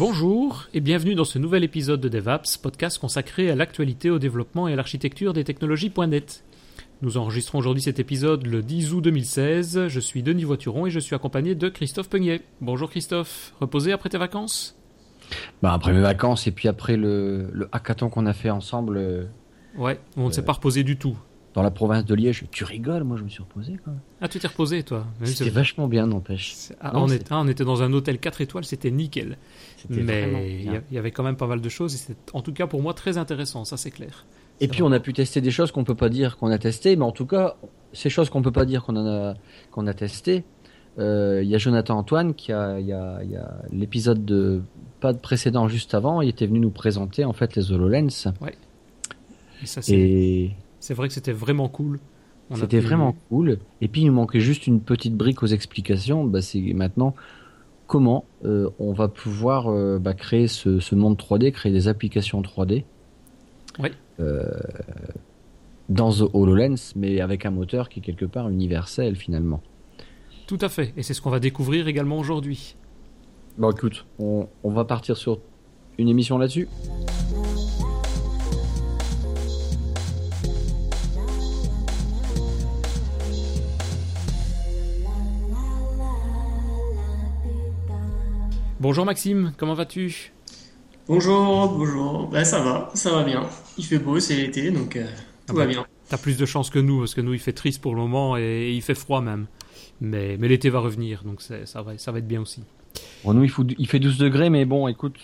Bonjour et bienvenue dans ce nouvel épisode de DevApps, podcast consacré à l'actualité, au développement et à l'architecture des technologies.net. Nous enregistrons aujourd'hui cet épisode le 10 août 2016. Je suis Denis Voituron et je suis accompagné de Christophe Peignet. Bonjour Christophe, reposé après tes vacances bah Après mes vacances et puis après le, le hackathon qu'on a fait ensemble. Euh, ouais, on ne s'est pas reposé du tout dans la province de Liège. Tu rigoles, moi je me suis reposé quand même. Ah, tu t'es reposé toi C'était vachement bien, n'empêche. Ah, on, était... on, était dans un hôtel 4 étoiles, c'était nickel. Mais il y avait quand même pas mal de choses et c'était en tout cas pour moi très intéressant, ça c'est clair. Et puis on a pu tester des choses qu'on peut pas dire qu'on a testé, mais en tout cas, ces choses qu'on peut pas dire qu'on a, qu'on a testé. Euh, il y a Jonathan Antoine qui a, il y a, y a l'épisode de pas de précédent juste avant, il était venu nous présenter en fait les HoloLens. Ouais. Et ça c'est. C'est vrai que c'était vraiment cool. C'était vraiment cool. Et puis il nous manquait juste une petite brique aux explications. Bah, c'est maintenant comment euh, on va pouvoir euh, bah, créer ce, monde 3D, créer des applications 3D. Oui. Euh, dans The HoloLens, mais avec un moteur qui est quelque part universel finalement. Tout à fait. Et c'est ce qu'on va découvrir également aujourd'hui. Bon, écoute, on va partir sur une émission là-dessus. Bonjour Maxime, comment vas-tu? Bonjour, bonjour. Ben, ça va, ça va bien. Il fait beau, c'est l'été, donc euh, tout va bien. T'as plus de chance que nous, parce que nous, il fait triste pour le moment et, il fait froid même. Mais, mais l'été va revenir, donc ça va, ça va être bien aussi. Bon, nous, il, il fait 12 degrés, mais bon, écoute,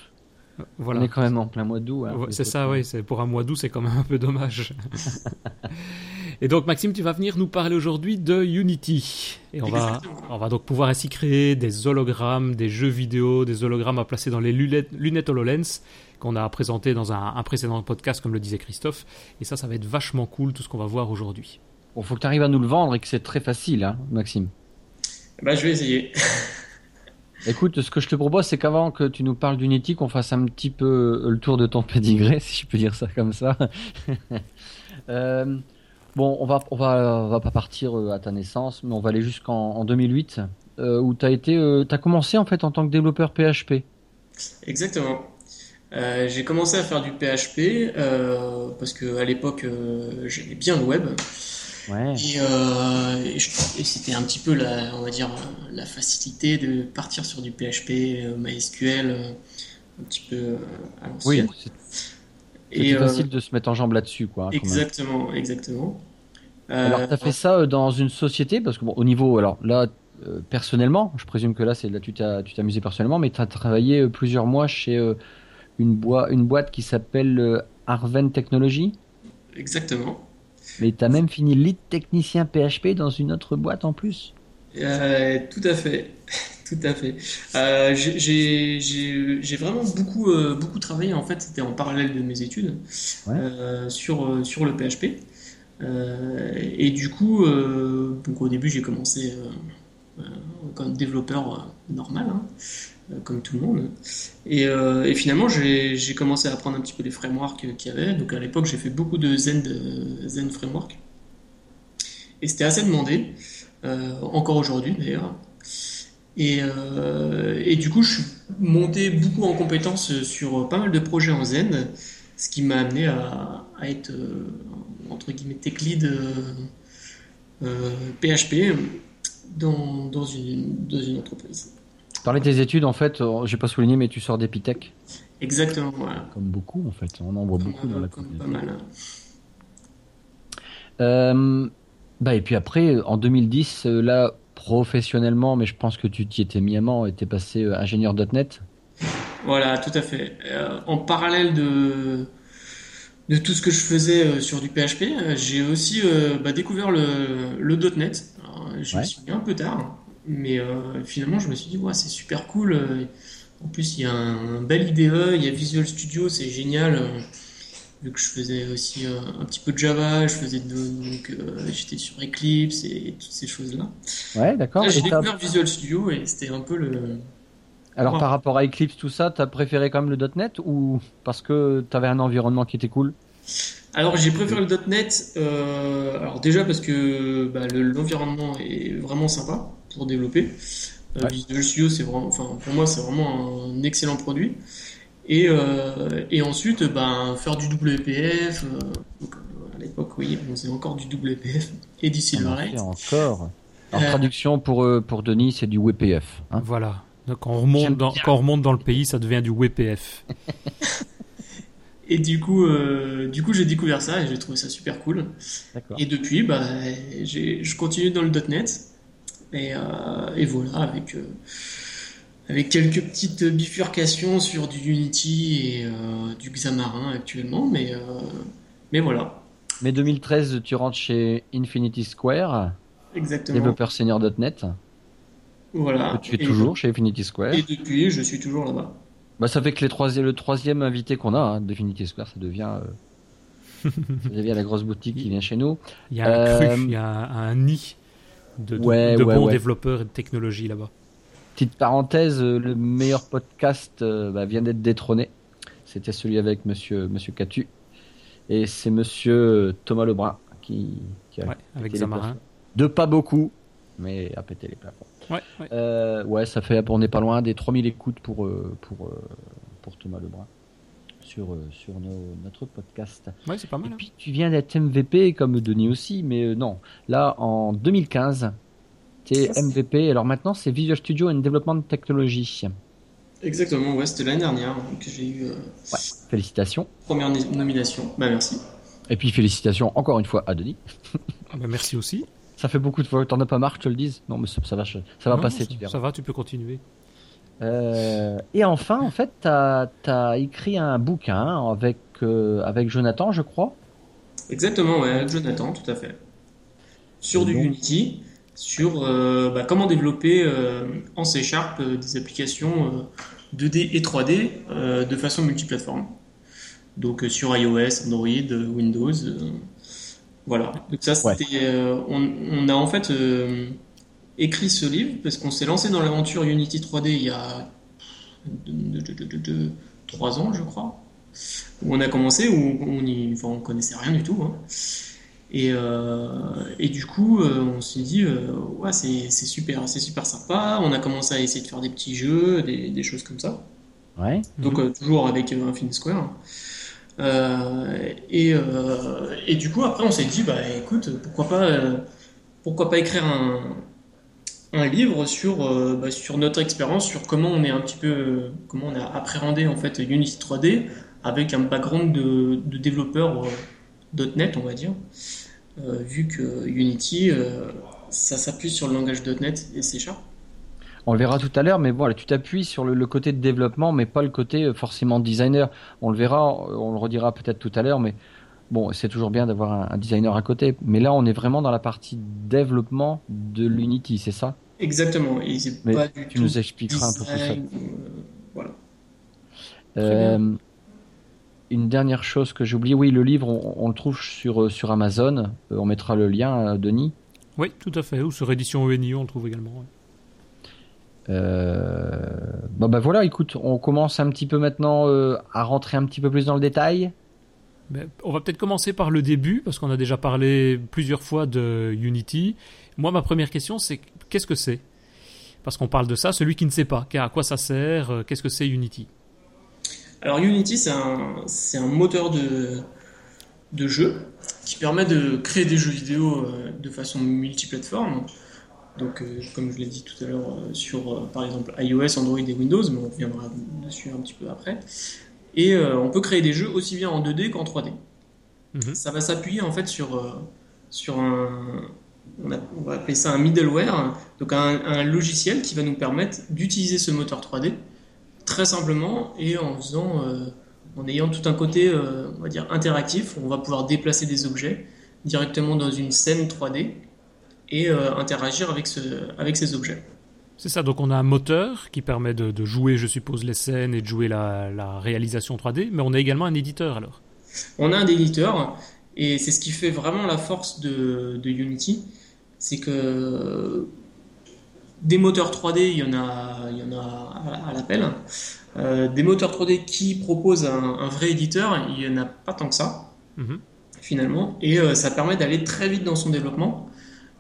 voilà. On est quand même en plein mois d'août. Hein, c'est ça, oui. Pour un mois d'août, c'est quand même un peu dommage. Et donc, Maxime, tu vas venir nous parler aujourd'hui de Unity. Et on va, on va donc pouvoir ainsi créer des hologrammes, des jeux vidéo, des hologrammes à placer dans les lunettes, lunettes HoloLens qu'on a présenté dans un, précédent podcast, comme le disait Christophe. Et ça, ça va être vachement cool, tout ce qu'on va voir aujourd'hui. Il faut que tu arrives à nous le vendre et que c'est très facile, hein, Maxime. Bah, je vais essayer. Écoute, ce que je te propose, c'est qu'avant que tu nous parles d'Unity, qu'on fasse un petit peu le tour de ton pédigré, si je peux dire ça comme ça. euh, Bon, on va, va, pas partir euh, à ta naissance, mais on va aller jusqu'en 2008, euh, où tu as euh, commencé en fait en tant que développeur PHP. Exactement. j'ai commencé à faire du PHP parce que à l'époque j'aimais bien le web. Ouais. Et, c'était un petit peu la, on va dire, la facilité de partir sur du PHP, MySQL, un petit peu à l'ancienne. Oui, c'est facile de se mettre en jambe là-dessus, quoi. Exactement, exactement. Alors, tu as fait ça euh, dans une société? Parce que, bon, au niveau. Alors là, euh, personnellement, je présume que là, c'est là tu t'es amusé personnellement, mais tu as travaillé euh, plusieurs mois chez une, une boîte qui s'appelle Arven Technology? Exactement. Mais tu as même fini lead technicien PHP dans une autre boîte en plus Tout à fait. Tout à fait. j'ai vraiment beaucoup, beaucoup travaillé. En fait, c'était en parallèle de mes études sur, sur le PHP. Euh, et du coup, euh, donc au début, j'ai commencé euh, comme développeur normal. Hein, comme tout le monde. Et, et finalement, j'ai commencé à apprendre un petit peu les frameworks qu'il y avait. Donc à l'époque, j'ai fait beaucoup de Zen, de Framework. Et c'était assez demandé, encore aujourd'hui d'ailleurs. Et, du coup, je suis monté beaucoup en compétences sur pas mal de projets en Zen, ce qui m'a amené à, être entre guillemets tech lead PHP euh, euh, dans une entreprise. Parler de tes études, en fait, euh, j'ai pas souligné, mais tu sors d'Epitech. Exactement, voilà. Comme beaucoup, en fait. On en voit beaucoup dans la comme Pas mal. Hein. bah, et puis après, en 2010, là, professionnellement, mais je pense que tu t'y étais mis à et passé ingénieur.net. Voilà, tout à fait. en parallèle de, de tout ce que je faisais euh, sur du PHP, euh, j'ai aussi euh, bah, découvert le, le .NET. je me suis mis un peu tard, mais finalement je me suis dit ouais, c'est super cool. En plus il y a un, bel IDE, il y a Visual Studio, c'est génial. vu que je faisais aussi un petit peu de Java, je faisais donc j'étais sur Eclipse et, toutes ces choses là. Ouais, d'accord. J'ai découvert Visual Studio et c'était un peu le alors par rapport à Eclipse, tout ça, t'as préféré quand même le .NET ou parce que t'avais un environnement qui était cool? Alors j'ai préféré le .NET. Euh, alors déjà parce que bah, l'environnement est vraiment sympa pour développer. Visual Studio, c'est vraiment, enfin, pour moi, c'est vraiment un excellent produit. Et, et ensuite, ben, faire du WPF. à l'époque, oui, on faisait encore du WPF et du Silverlight. Encore. En traduction pour, pour Denis, c'est du WPF. Hein. Voilà. Donc, quand on, remonte dans, quand on remonte dans le pays, ça devient du WPF. Et du coup, euh, du coup, j'ai découvert ça et j'ai trouvé ça super cool. Et depuis, bah, je continue dans le .NET et, euh, et voilà avec euh, avec quelques petites bifurcations sur du Unity et du Xamarin actuellement, mais mais voilà. Mais 2013, tu rentres chez Infinity Square, Exactement. développeur senior .NET. Voilà. tu es toujours chez Infinity Square. Et depuis, je suis toujours là-bas. Bah, ça fait que les le troisième invité qu'on a, hein, Square, ça devient, euh, ça devient la grosse boutique qui vient chez nous. Il y a un cru, euh, il y a un, nid de, de, bons développeurs et de technologie là-bas. Petite parenthèse, euh, le meilleur podcast bah, vient d'être détrôné. C'était celui avec Monsieur Monsieur Catu, et c'est Monsieur Thomas Lebrun qui, qui a avec Zamarin. De pas beaucoup, mais a pété les plafonds. Ouais, ouais. Euh, ouais, ça fait, on n'est pas loin des 3000 écoutes pour, euh, pour, euh, pour Thomas Lebrun sur, sur notre podcast. Ouais, c'est pas mal. Et hein. puis tu viens d'être MVP comme Denis aussi, mais non. Là, en 2015, tu es MVP. Alors maintenant, c'est Visual Studio and Development Technology. Exactement, ouais, c'était l'année dernière que j'ai eu. Ouais, félicitations. Première nomination, bah merci. Et puis félicitations encore une fois à Denis. Ah bah merci aussi. Ça fait beaucoup de fois. T'en as pas marre que je te le dise? Non, mais ça, va, ça va passer, ça, tu verras. Ça va, tu peux continuer. Euh, et enfin, en fait, tu as, écrit un bouquin avec, euh, avec Jonathan, je crois. Exactement, ouais, avec Jonathan, tout à fait. Sur du Unity, sur euh, bah, comment développer en C Sharp des applications 2D et 3D de façon multiplateforme. Donc sur iOS, Android, Windows. Voilà. Donc ça, c'était, on, a en fait écrit ce livre parce qu'on s'est lancé dans l'aventure Unity 3D il y a trois ans, je crois, où on a commencé, où on y, enfin, on connaissait rien du tout. Hein. Et, euh, et, du coup, on s'est dit, ouais, c'est, super, c'est super sympa. On a commencé à essayer de faire des petits jeux, des, des choses comme ça. Ouais. Donc toujours avec Infinite Square. Euh, et, euh, et, du coup, après, on s'est dit, bah écoute, pourquoi pas, euh, pourquoi pas écrire un, un livre sur, bah, sur notre expérience, sur comment on est un petit peu, comment on a appréhendé en fait Unity 3D avec un background de, de développeur .NET, on va dire, vu que Unity, ça s'appuie sur le langage .NET et C Sharp. On le verra tout à l'heure, mais voilà, tu t'appuies sur le, côté de développement, mais pas le côté euh, forcément designer. On le verra, euh, on le redira peut-être tout à l'heure, mais bon, c'est toujours bien d'avoir un, designer à côté. Mais là, on est vraiment dans la partie développement de l'Unity, c'est ça? Exactement. Et mais pas du tu nous expliqueras un peu plus ça. voilà. Euh, une dernière chose que j'ai oublié, oui, le livre, on, le trouve sur, sur Amazon. on mettra le lien, Denis. Oui, tout à fait. Ou sur édition ONI, on le trouve également. Euh, bon bah voilà, écoute, on commence un petit peu maintenant euh, à rentrer un petit peu plus dans le détail. Ben, on va peut-être commencer par le début, parce qu'on a déjà parlé plusieurs fois de Unity. Moi, ma première question, c'est qu'est-ce que c'est? Parce qu'on parle de ça, celui qui ne sait pas, à quoi ça sert, euh, qu'est-ce que c'est Unity? Alors Unity, c'est un, moteur de, de jeu qui permet de créer des jeux vidéo de façon multiplateforme. Donc, euh, comme je l'ai dit tout à l'heure, euh, sur euh, par exemple iOS, Android et Windows, mais on reviendra dessus un petit peu après. Et on peut créer des jeux aussi bien en 2D qu'en 3D. Mhm. Ça va s'appuyer en fait sur, sur un, on, va appeler ça un middleware, donc un, logiciel qui va nous permettre d'utiliser ce moteur 3D très simplement et en faisant, en ayant tout un côté, on va dire interactif. On va pouvoir déplacer des objets directement dans une scène 3D et euh, interagir avec, ce, avec ces objets. C'est ça, donc on a un moteur qui permet de, jouer, je suppose, les scènes et de jouer la, la, réalisation 3D, mais on a également un éditeur alors On a un éditeur, et c'est ce qui fait vraiment la force de, de Unity, c'est que des moteurs 3D, il y en a, il y en a à, l'appel. Euh, des moteurs 3D qui proposent un, vrai éditeur, il n'y en a pas tant que ça, mhm. finalement, et euh, ça permet d'aller très vite dans son développement.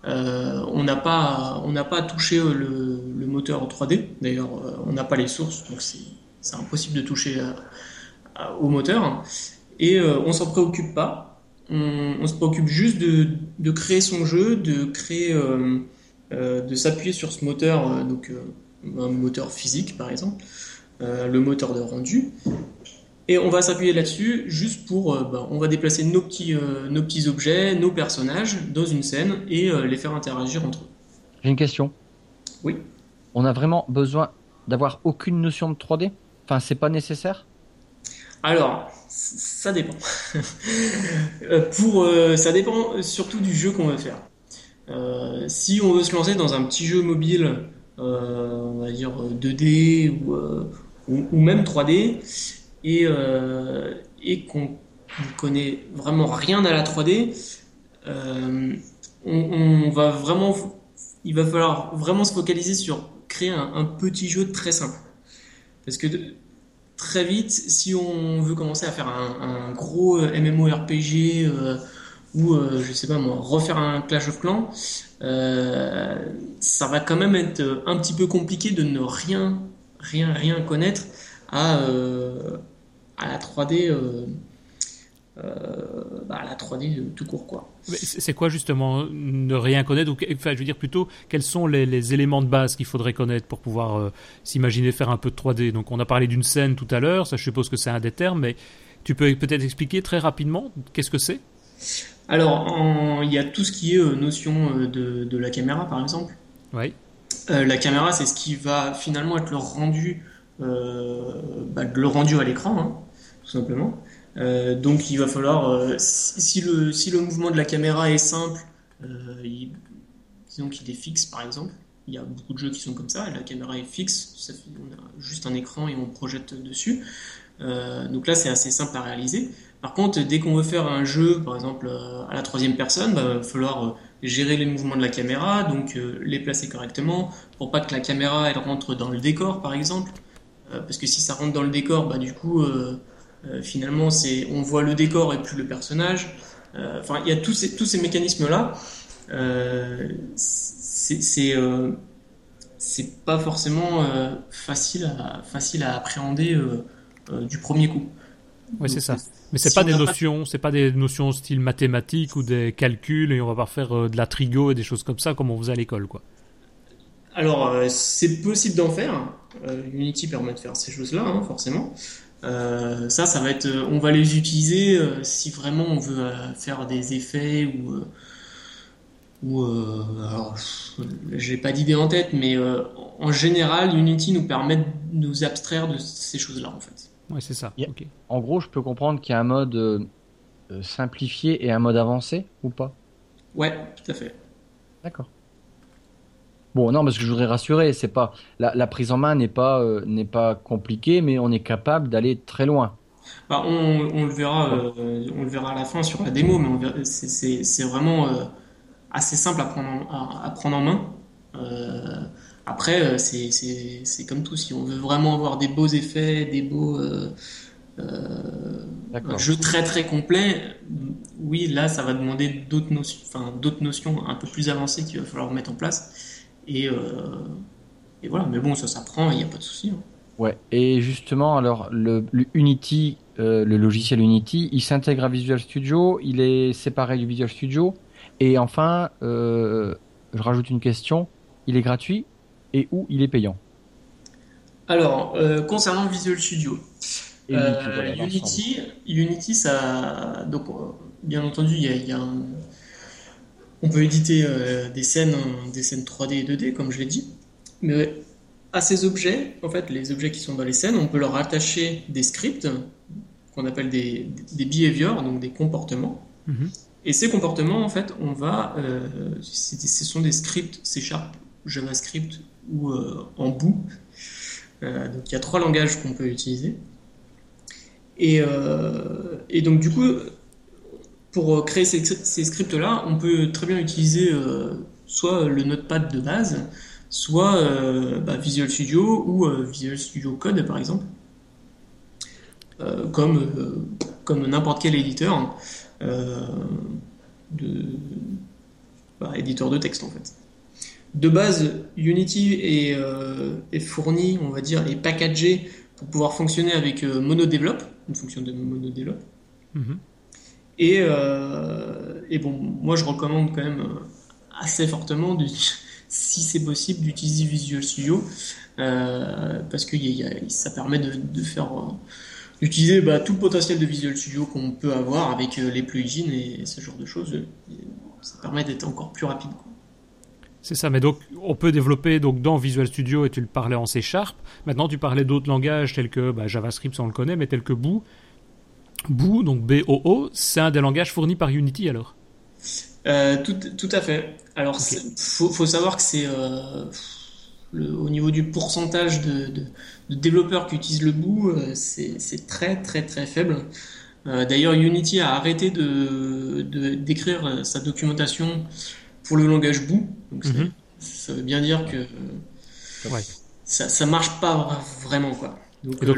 Euh, on n'a pas, on n'a pas touché le, moteur 3D. D'ailleurs, on n'a pas les sources, donc c'est impossible de toucher au moteur. Et on s'en préoccupe pas. On, se préoccupe juste de, de, créer son jeu, de créer, de s'appuyer sur ce moteur, donc un moteur physique par exemple, le moteur de rendu, et on va s'appuyer là-dessus juste pour, euh, bah, on va déplacer nos petits, euh, nos petits objets, nos personnages dans une scène et euh, les faire interagir entre eux. J'ai une question. Oui. On a vraiment besoin d'avoir aucune notion de 3D Enfin, c'est pas nécessaire? Alors, ça dépend. pour, ça dépend surtout du jeu qu'on veut faire. si on veut se lancer dans un petit jeu mobile, on va dire 2D ou, même 3D, et, euh, qu'on ne connaît vraiment rien à la 3D, euh, on, va vraiment, il va falloir vraiment se focaliser sur créer un, petit jeu très simple. Parce que très vite, si on veut commencer à faire un, gros euh, MMORPG ou je sais pas moi, refaire un Clash of Clans, ça va quand même être un petit peu compliqué de ne rien, rien, rien connaître à, à la 3D. Euh, euh, bah, la 3D tout court quoi. C'est quoi justement ne rien connaître ou enfin je veux dire plutôt quels sont les, éléments de base qu'il faudrait connaître pour pouvoir euh, s'imaginer faire un peu de 3D. Donc on a parlé d'une scène tout à l'heure, ça je suppose que c'est un des termes, mais tu peux peut-être expliquer très rapidement qu'est-ce que c'est? Alors il y a tout ce qui est notion de, de, la caméra par exemple. Oui. la caméra c'est ce qui va finalement être le rendu bah, le rendu à l'écran. Hein tout simplement. Euh, donc il va falloir, euh, si, le, si le mouvement de la caméra est simple, euh, disons qu'il est fixe par exemple, il y a beaucoup de jeux qui sont comme ça, la caméra est fixe, on a juste un écran et on projette dessus. donc là c'est assez simple à réaliser. Par contre, dès qu'on veut faire un jeu, par exemple à la troisième personne, bah, il va falloir gérer les mouvements de la caméra, donc les placer correctement, pour pas que la caméra elle rentre dans le décor par exemple. parce que si ça rentre dans le décor, bah, du coup finalement, c'est on voit le décor et plus le personnage. Euh, enfin, il y a tous ces, tous ces mécanismes-là. Euh, c'est c'est pas forcément facile, à, facile à appréhender du premier coup. Oui, c'est ça. Mais c'est pas des notions, c'est pas des notions style mathématiques ou des calculs et on va pas faire de la trigo et des choses comme ça comme on faisait à l'école, quoi. Alors, c'est possible d'en faire. Unity permet de faire ces choses-là, hein, forcément. Euh, ça, ça va être, euh, on va les utiliser euh, si vraiment on veut faire des effets ou ou alors j'ai pas d'idée en tête, mais en général, Unity nous permet de nous abstraire de ces choses-là en fait. Ouais, c'est ça. En gros, je peux comprendre qu'il y a un mode simplifié et un mode avancé ou pas? Ouais, tout à fait. D'accord. Bon, non, parce que je voudrais rassurer, c'est pas la, prise en main n'est pas euh, n'est pas compliquée, mais on est capable d'aller très loin. Bah, on, le verra, euh, on le verra à la fin sur la démo, mais c'est vraiment euh, assez simple à prendre en, à, prendre en main. après, c'est comme tout, si on veut vraiment avoir des beaux effets, des beaux jeux très très complets, oui, là, ça va demander d'autres notions, enfin d'autres notions un peu plus avancées qu'il va falloir mettre en place. Euh, et, voilà, mais bon, ça s'apprend, il n'y a pas de souci. Hein. Ouais, et justement, alors, le, Unity, euh, le logiciel Unity, il s'intègre à Visual Studio, il est séparé du Visual Studio, et enfin, euh, je rajoute une question, il est gratuit et où il est payant? Alors, concernant Visual Studio, Unity, Unity, ça, donc, bien entendu, il y a, un, on peut éditer euh, des scènes, des scènes 3D et 2D, comme je l'ai dit. Mais à ces objets, en fait, les objets qui sont dans les scènes, on peut leur attacher des scripts qu'on appelle des, des behaviors, donc des comportements. Mhm. Et ces comportements, en fait, on va, euh, ce sont des scripts C Sharp, JavaScript ou euh, en bout. donc il y a trois langages qu'on peut utiliser. Et, et donc du coup, pour euh, créer ces, scripts-là, on peut très bien utiliser euh, soit le Notepad de base, soit euh, bah, Visual Studio ou Visual Studio Code par exemple, comme, n'importe quel éditeur de bah, éditeur de texte en fait. de base, Unity est, fourni, on va dire, est packagé pour pouvoir fonctionner avec MonoDevelop, une fonction de MonoDevelop. Mm et, et, bon, moi je recommande quand même assez fortement, si c'est possible, d'utiliser Visual Studio parce que ça permet de, faire d'utiliser bah, tout le potentiel de Visual Studio qu'on peut avoir avec euh, les plugins et ce genre de choses. Ça permet d'être encore plus rapide. C'est ça, mais donc on peut développer donc dans Visual Studio et tu le parlais en C Sharp. Maintenant tu parlais d'autres langages tels que bah, JavaScript, on le connaît, mais tels que Boo. Boo, donc B-O-O, c'est un des langages fournis par Unity alors euh, tout, tout, à fait. Alors, il faut, faut, savoir que c'est euh, au niveau du pourcentage de, développeurs qui utilisent le bout, euh, c'est très très très faible. Euh, d'ailleurs, Unity a arrêté de d'écrire sa documentation pour le langage bout. Donc mhm. ça veut bien dire que ça, ça marche pas vraiment quoi. Donc, euh,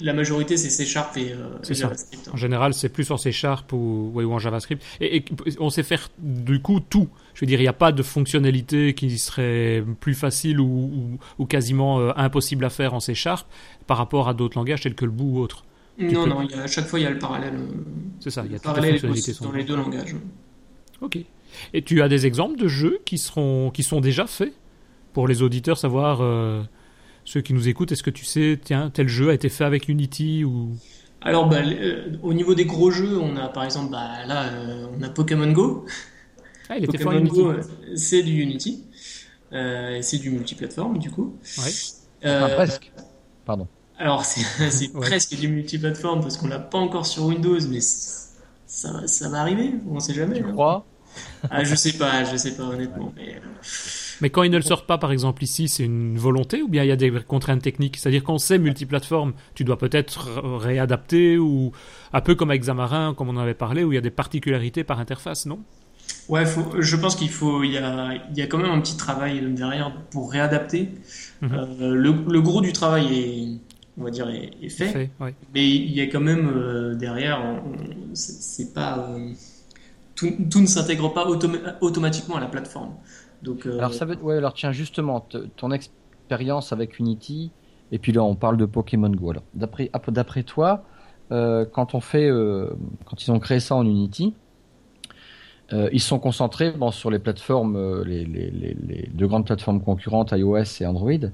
la, majorité, c'est C Sharp et, JavaScript. Hein. En général, c'est plus en C Sharp ou, ou en JavaScript. Et, on sait faire du coup tout. Je veux dire, il n'y a pas de fonctionnalité qui serait plus facile ou, ou, quasiment euh, impossible à faire en C Sharp par rapport à d'autres langages tels que le bout ou autre. Non, non, à chaque fois, il y a le parallèle. Euh, c'est ça, il y a parallèle les fonctionnalités dans les deux langages. Ok. Et tu as des exemples de jeux qui, seront, qui sont déjà faits pour les auditeurs savoir ceux qui nous écoutent, est-ce que tu sais, tiens, tel jeu a été fait avec Unity ou? Alors, bah, euh, au niveau des gros jeux, on a par exemple, bah, là, euh, on a Pokémon Go. Ah, il était Pokémon Go, euh, c'est du Unity. c'est du multiplateforme, du coup. Ouais. presque. Pardon. Alors, c'est presque du multiplateforme parce qu'on l'a pas encore sur Windows, mais ça, ça va arriver, on sait jamais. Tu hein. crois? Ah, Je sais pas, je sais pas honnêtement. Mais, mais quand ils ne le sortent pas, par exemple, ici, c'est une volonté ou bien il y a des contraintes techniques? C'est-à-dire qu'on sait multiplateforme, tu dois peut-être réadapter ou un peu comme avec Xamarin, comme on en avait parlé, où il y a des particularités par interface, non? Ouais, je pense qu'il faut, il y, a, il y a quand même un petit travail derrière pour réadapter. Mhm. Euh, le, gros du travail est, on va dire, est, fait, mais il y a quand même euh, derrière, c'est pas, euh, tout, ne s'intègre pas automatiquement à la plateforme. Euh, alors ça veut, ouais, alors tiens justement ton expérience avec Unity et puis là on parle de Pokémon Go. Alors d'après d'après toi, euh, quand on fait, euh, quand ils ont créé ça en Unity, ils sont concentrés sur les plateformes, les, deux grandes plateformes concurrentes iOS et Android.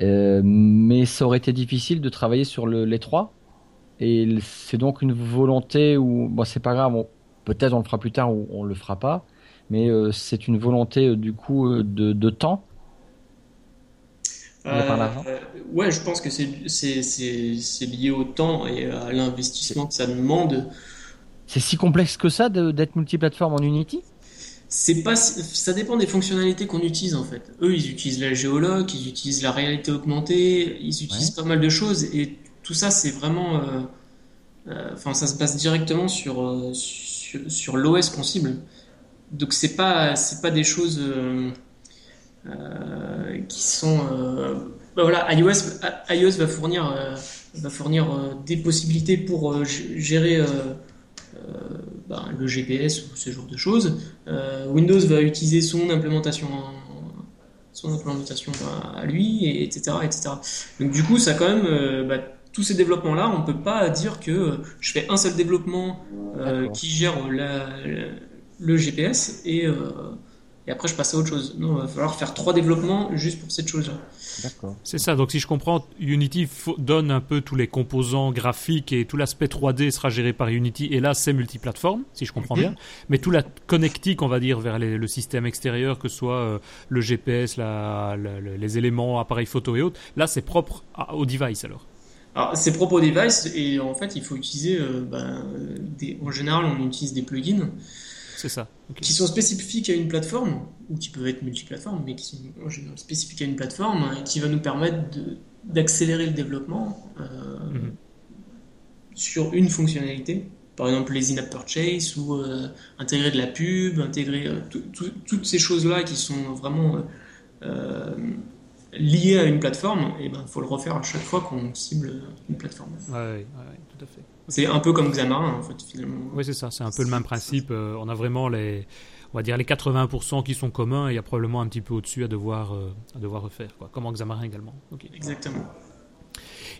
mais ça aurait été difficile de travailler sur le, les trois. Et c'est donc une volonté où, bon, c'est pas grave, peut-être on le fera plus tard ou on le fera pas mais euh, c'est une volonté euh, du coup euh, de, de temps. Ouais, je pense que c'est lié au temps et à l'investissement que ça demande. C'est si complexe que ça d'être multiplateforme en Unity? C'est pas ça dépend des fonctionnalités qu'on utilise en fait. Eux, ils utilisent la géologue, ils utilisent la réalité augmentée, ils utilisent pas mal de choses et tout ça c'est vraiment enfin ça se base directement sur sur, sur l'OS qu'on cible donc c'est pas c'est pas des choses euh, euh, qui sont euh, bah voilà iOS iOS va fournir va fournir des possibilités pour gérer bah, le GPS ou ce genre de choses. Windows va utiliser son implémentation son implémentation à lui, et etc., etc. Donc du coup, ça quand même, bah, tous ces développements-là, on ne peut pas dire que je fais un seul développement qui gère la, le GPS et, euh, et après je passe à autre chose. Non, il va falloir faire trois développements juste pour cette chose-là. C'est ça, donc si je comprends, Unity donne un peu tous les composants graphiques et tout l'aspect 3D sera géré par Unity et là c'est multiplateforme, si je comprends bien. Mais tout la connectique, on va dire, vers le système extérieur, que ce soit euh, le GPS, la, les éléments, appareils photo et autres, là c'est propre au device alors. Alors, c'est propre au device et en fait il faut utiliser, euh, ben, des, en général on utilise des plugins c'est ça. Qui sont spécifiques à une plateforme, ou qui peuvent être multiplateformes, mais qui sont en général spécifiques à une plateforme, et qui va nous permettre d'accélérer le développement euh, mhm. sur une fonctionnalité. Par exemple, les in-app purchase, ou euh, intégrer de la pub, intégrer euh, toutes ces choses-là qui sont vraiment liées à une plateforme, et ben faut le refaire à chaque fois qu'on cible une plateforme. Oui, tout à fait. C'est un peu comme Xamarin, en fait, finalement. Oui, c'est ça. C'est un peu le même principe. Euh, on a vraiment les. on va dire les 80% qui sont communs et il y a probablement un petit peu au-dessus à devoir, à devoir refaire, quoi, comme en Xamarin également. Exactement.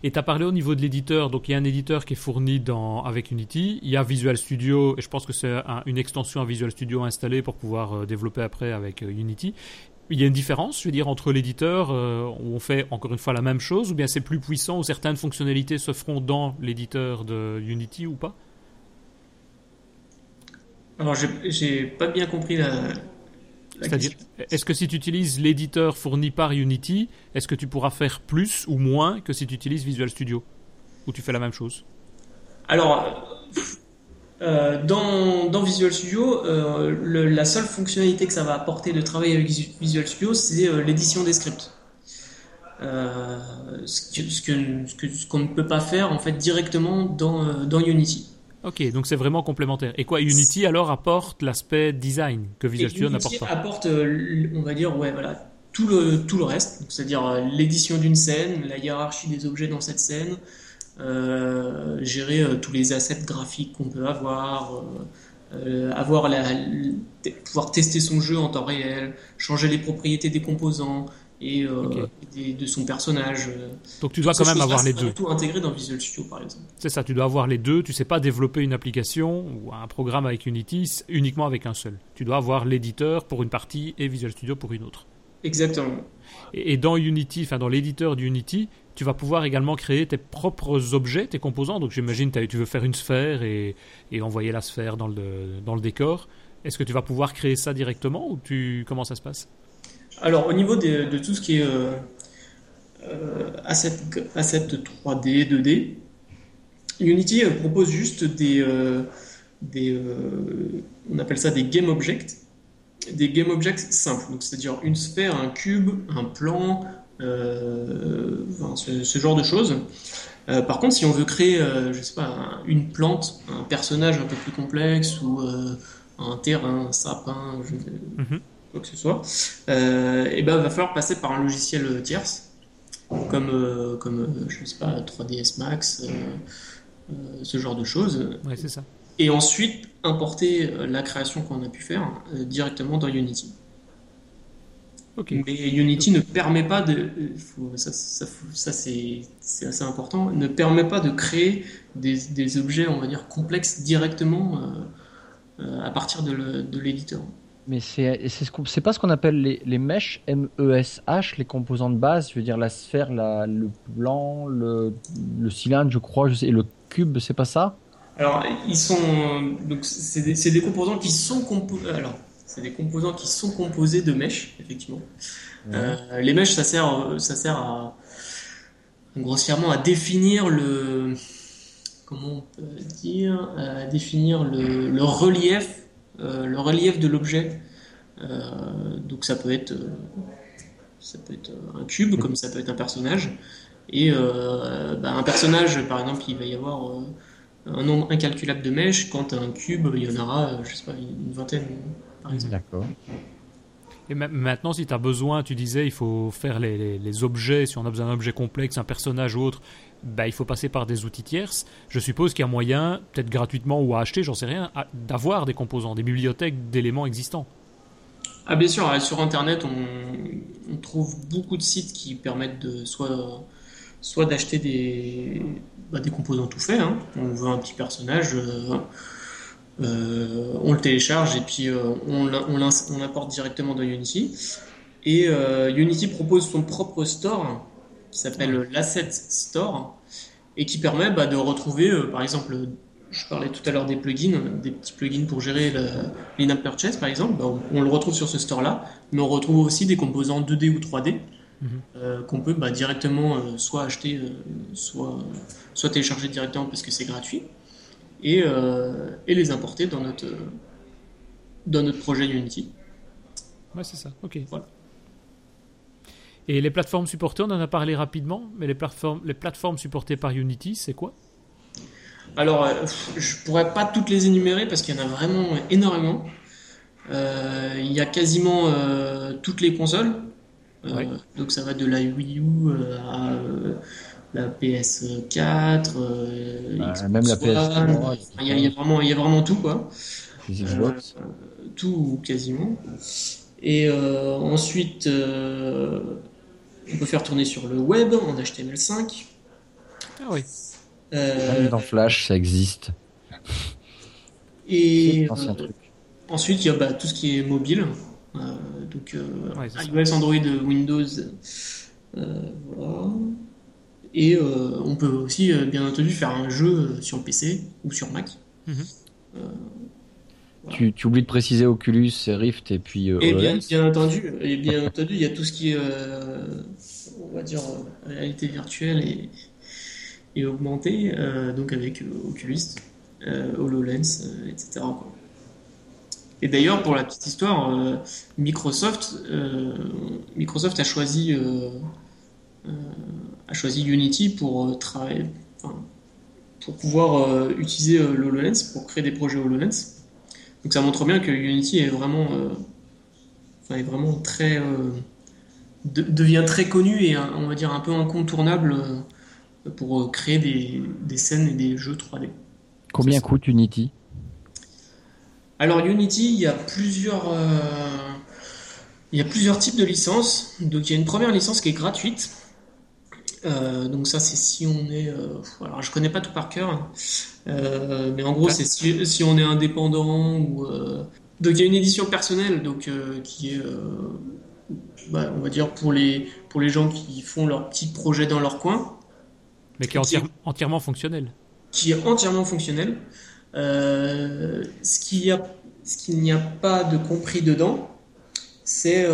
Et tu as parlé au niveau de l'éditeur, donc il y a un éditeur qui est fourni dans, avec Unity, il y a Visual Studio, et je pense que c'est une extension à Visual Studio installée pour pouvoir développer après avec Unity. Il y a une différence, je veux dire, entre l'éditeur euh, où on fait encore une fois la même chose, ou bien c'est plus puissant, ou certaines fonctionnalités se feront dans l'éditeur de Unity ou pas? Alors, j'ai pas bien compris la. C'est-à-dire, est-ce que si tu utilises l'éditeur fourni par Unity, est-ce que tu pourras faire plus ou moins que si tu utilises Visual Studio? Ou tu fais la même chose? Alors, euh, dans, dans, Visual Studio, euh, le, la seule fonctionnalité que ça va apporter de travailler avec Visual Studio, c'est euh, l'édition des scripts. Ce qu'on ce que, ce qu'on ne peut pas faire en fait directement dans, dans Unity. Ok, donc c'est vraiment complémentaire. Et quoi, Unity alors apporte l'aspect design que Visual Studio n'apporte pas apporte, on va dire, ouais, voilà, tout le, tout le reste, c'est-à-dire l'édition d'une scène, la hiérarchie des objets dans cette scène, gérer euh, tous les assets graphiques qu'on peut avoir, euh, avoir la, pouvoir tester son jeu en temps réel, changer les propriétés des composants et de son personnage. Donc tu dois quand même avoir les deux. Tout intégré dans Visual Studio par exemple. C'est ça, tu dois avoir les deux. Tu sais pas développer une application ou un programme avec Unity uniquement avec un seul. Tu dois avoir l'éditeur pour une partie et Visual Studio pour une autre. Exactement. Et, dans Unity, enfin dans l'éditeur d'Unity, tu vas pouvoir également créer tes propres objets, tes composants. Donc j'imagine tu veux faire une sphère et, envoyer la sphère dans le, décor. Est-ce que tu vas pouvoir créer ça directement ou tu, comment ça se passe? Alors au niveau de, tout ce qui est euh, euh asset, 3D, 2D, Unity euh, propose juste des, euh, des on appelle ça des game objects des game objects simples, c'est-à-dire une sphère, un cube, un plan, euh, ce, genre de choses. Euh, par contre, si on veut créer, euh, je sais pas, une plante, un personnage un peu plus complexe ou un terrain, un sapin, mhm. quoi que ce soit, et ben, va falloir passer par un logiciel tierce, comme, comme je sais pas, 3ds Max, ce genre de choses. Ouais, c'est ça et ensuite importer euh, la création qu'on a pu faire euh, directement dans Unity. Mais Unity ne permet pas de, euh, ça, ça, c'est assez important, ne permet pas de créer des, objets, on va dire, complexes directement à partir de l'éditeur. Mais c'est c'est pas ce qu'on appelle les, les meshes, M-E-S-H, les composants de base, je veux dire la sphère, la, le blanc, le, le cylindre, je crois, je sais, et le cube, c'est pas ça? Alors, ils sont donc c'est des, des, composants qui sont composés. Alors, c'est des composants qui sont composés de mèches, effectivement. Euh, les mèches, ça sert, ça sert à grossièrement à définir le comment on peut dire, à définir le, le relief, euh, le relief de l'objet. Euh, donc, ça peut être ça peut être un cube, comme ça peut être un personnage. Et bah, un personnage, par exemple, il va y avoir un nombre incalculable de mèches. Quant à un cube, il y en aura, euh, je sais pas, une vingtaine, par exemple. D'accord. Et maintenant, si tu as besoin, tu disais, il faut faire les, les, objets, si on a besoin d'un objet complexe, un personnage ou autre, bah, il faut passer par des outils tierces. Je suppose qu'il y a moyen, peut-être gratuitement ou à acheter, j'en sais rien, d'avoir des composants, des bibliothèques d'éléments existants. Ah bien sûr, sur Internet, on, on, trouve beaucoup de sites qui permettent de soit, soit d'acheter des, bah, des composants tout faits. Hein. On veut un petit personnage, euh, euh, on le télécharge et puis euh, on, on l'importe directement dans Unity. Et Unity propose son propre store qui s'appelle l'Asset Store et qui permet bah, de retrouver, par exemple, je parlais tout à l'heure des plugins, des petits plugins pour gérer l'in-app purchase par exemple, bah, on, le retrouve sur ce store-là, mais on retrouve aussi des composants 2D ou 3D euh, qu'on peut bah, directement euh, soit acheter, euh, soit, soit télécharger directement parce que c'est gratuit, et, et, les importer dans notre, dans notre projet Unity. Ouais, c'est ça, ok. Voilà. Et les plateformes supportées, on en a parlé rapidement, mais les plateformes, les plateformes supportées par Unity, c'est quoi? Alors, je pourrais pas toutes les énumérer parce qu'il y en a vraiment énormément. il y a quasiment toutes les consoles, euh, donc ça va de la Wii U euh, à euh, la PS4, bah, même la PS3. Il y, a, vraiment, il y a vraiment tout quoi. tout ou quasiment. Et ensuite, on peut faire tourner sur le web en HTML5. Ah oui. dans Flash, ça existe. Et ensuite, il y a bah, tout ce qui est mobile. donc iOS, Android, Windows. voilà. Et euh, on peut aussi, euh, bien entendu, faire un jeu euh, sur PC ou sur Mac. Mhm. tu, oublies de préciser Oculus, Rift et puis et bien, entendu, et bien entendu, il y a tout ce qui est, on va dire, réalité virtuelle et, et augmentée, donc avec Oculus, HoloLens, etc. Et d'ailleurs, pour la petite histoire, Microsoft, Microsoft a choisi a choisi Unity pour euh, travailler, pour pouvoir euh, utiliser euh, l'HoloLens pour créer des projets HoloLens. Donc ça montre bien que Unity est vraiment, est vraiment très, devient très connu et on va dire un peu incontournable pour créer des, des scènes et des jeux 3D. Combien coûte Unity? Alors Unity, il y a plusieurs, il y a plusieurs types de licences. Donc il y a une première licence qui est gratuite euh, donc ça c'est si on est, euh, alors je connais pas tout par cœur, hein. euh, mais en gros c'est si, on est indépendant ou donc il y a une édition personnelle donc qui est, bah, on va dire pour les pour les gens qui font leur petit projet dans leur coin, mais qui est, entièrement fonctionnel, qui est entièrement fonctionnel. ce qu'il y a, ce qu'il n'y a pas de compris dedans, c'est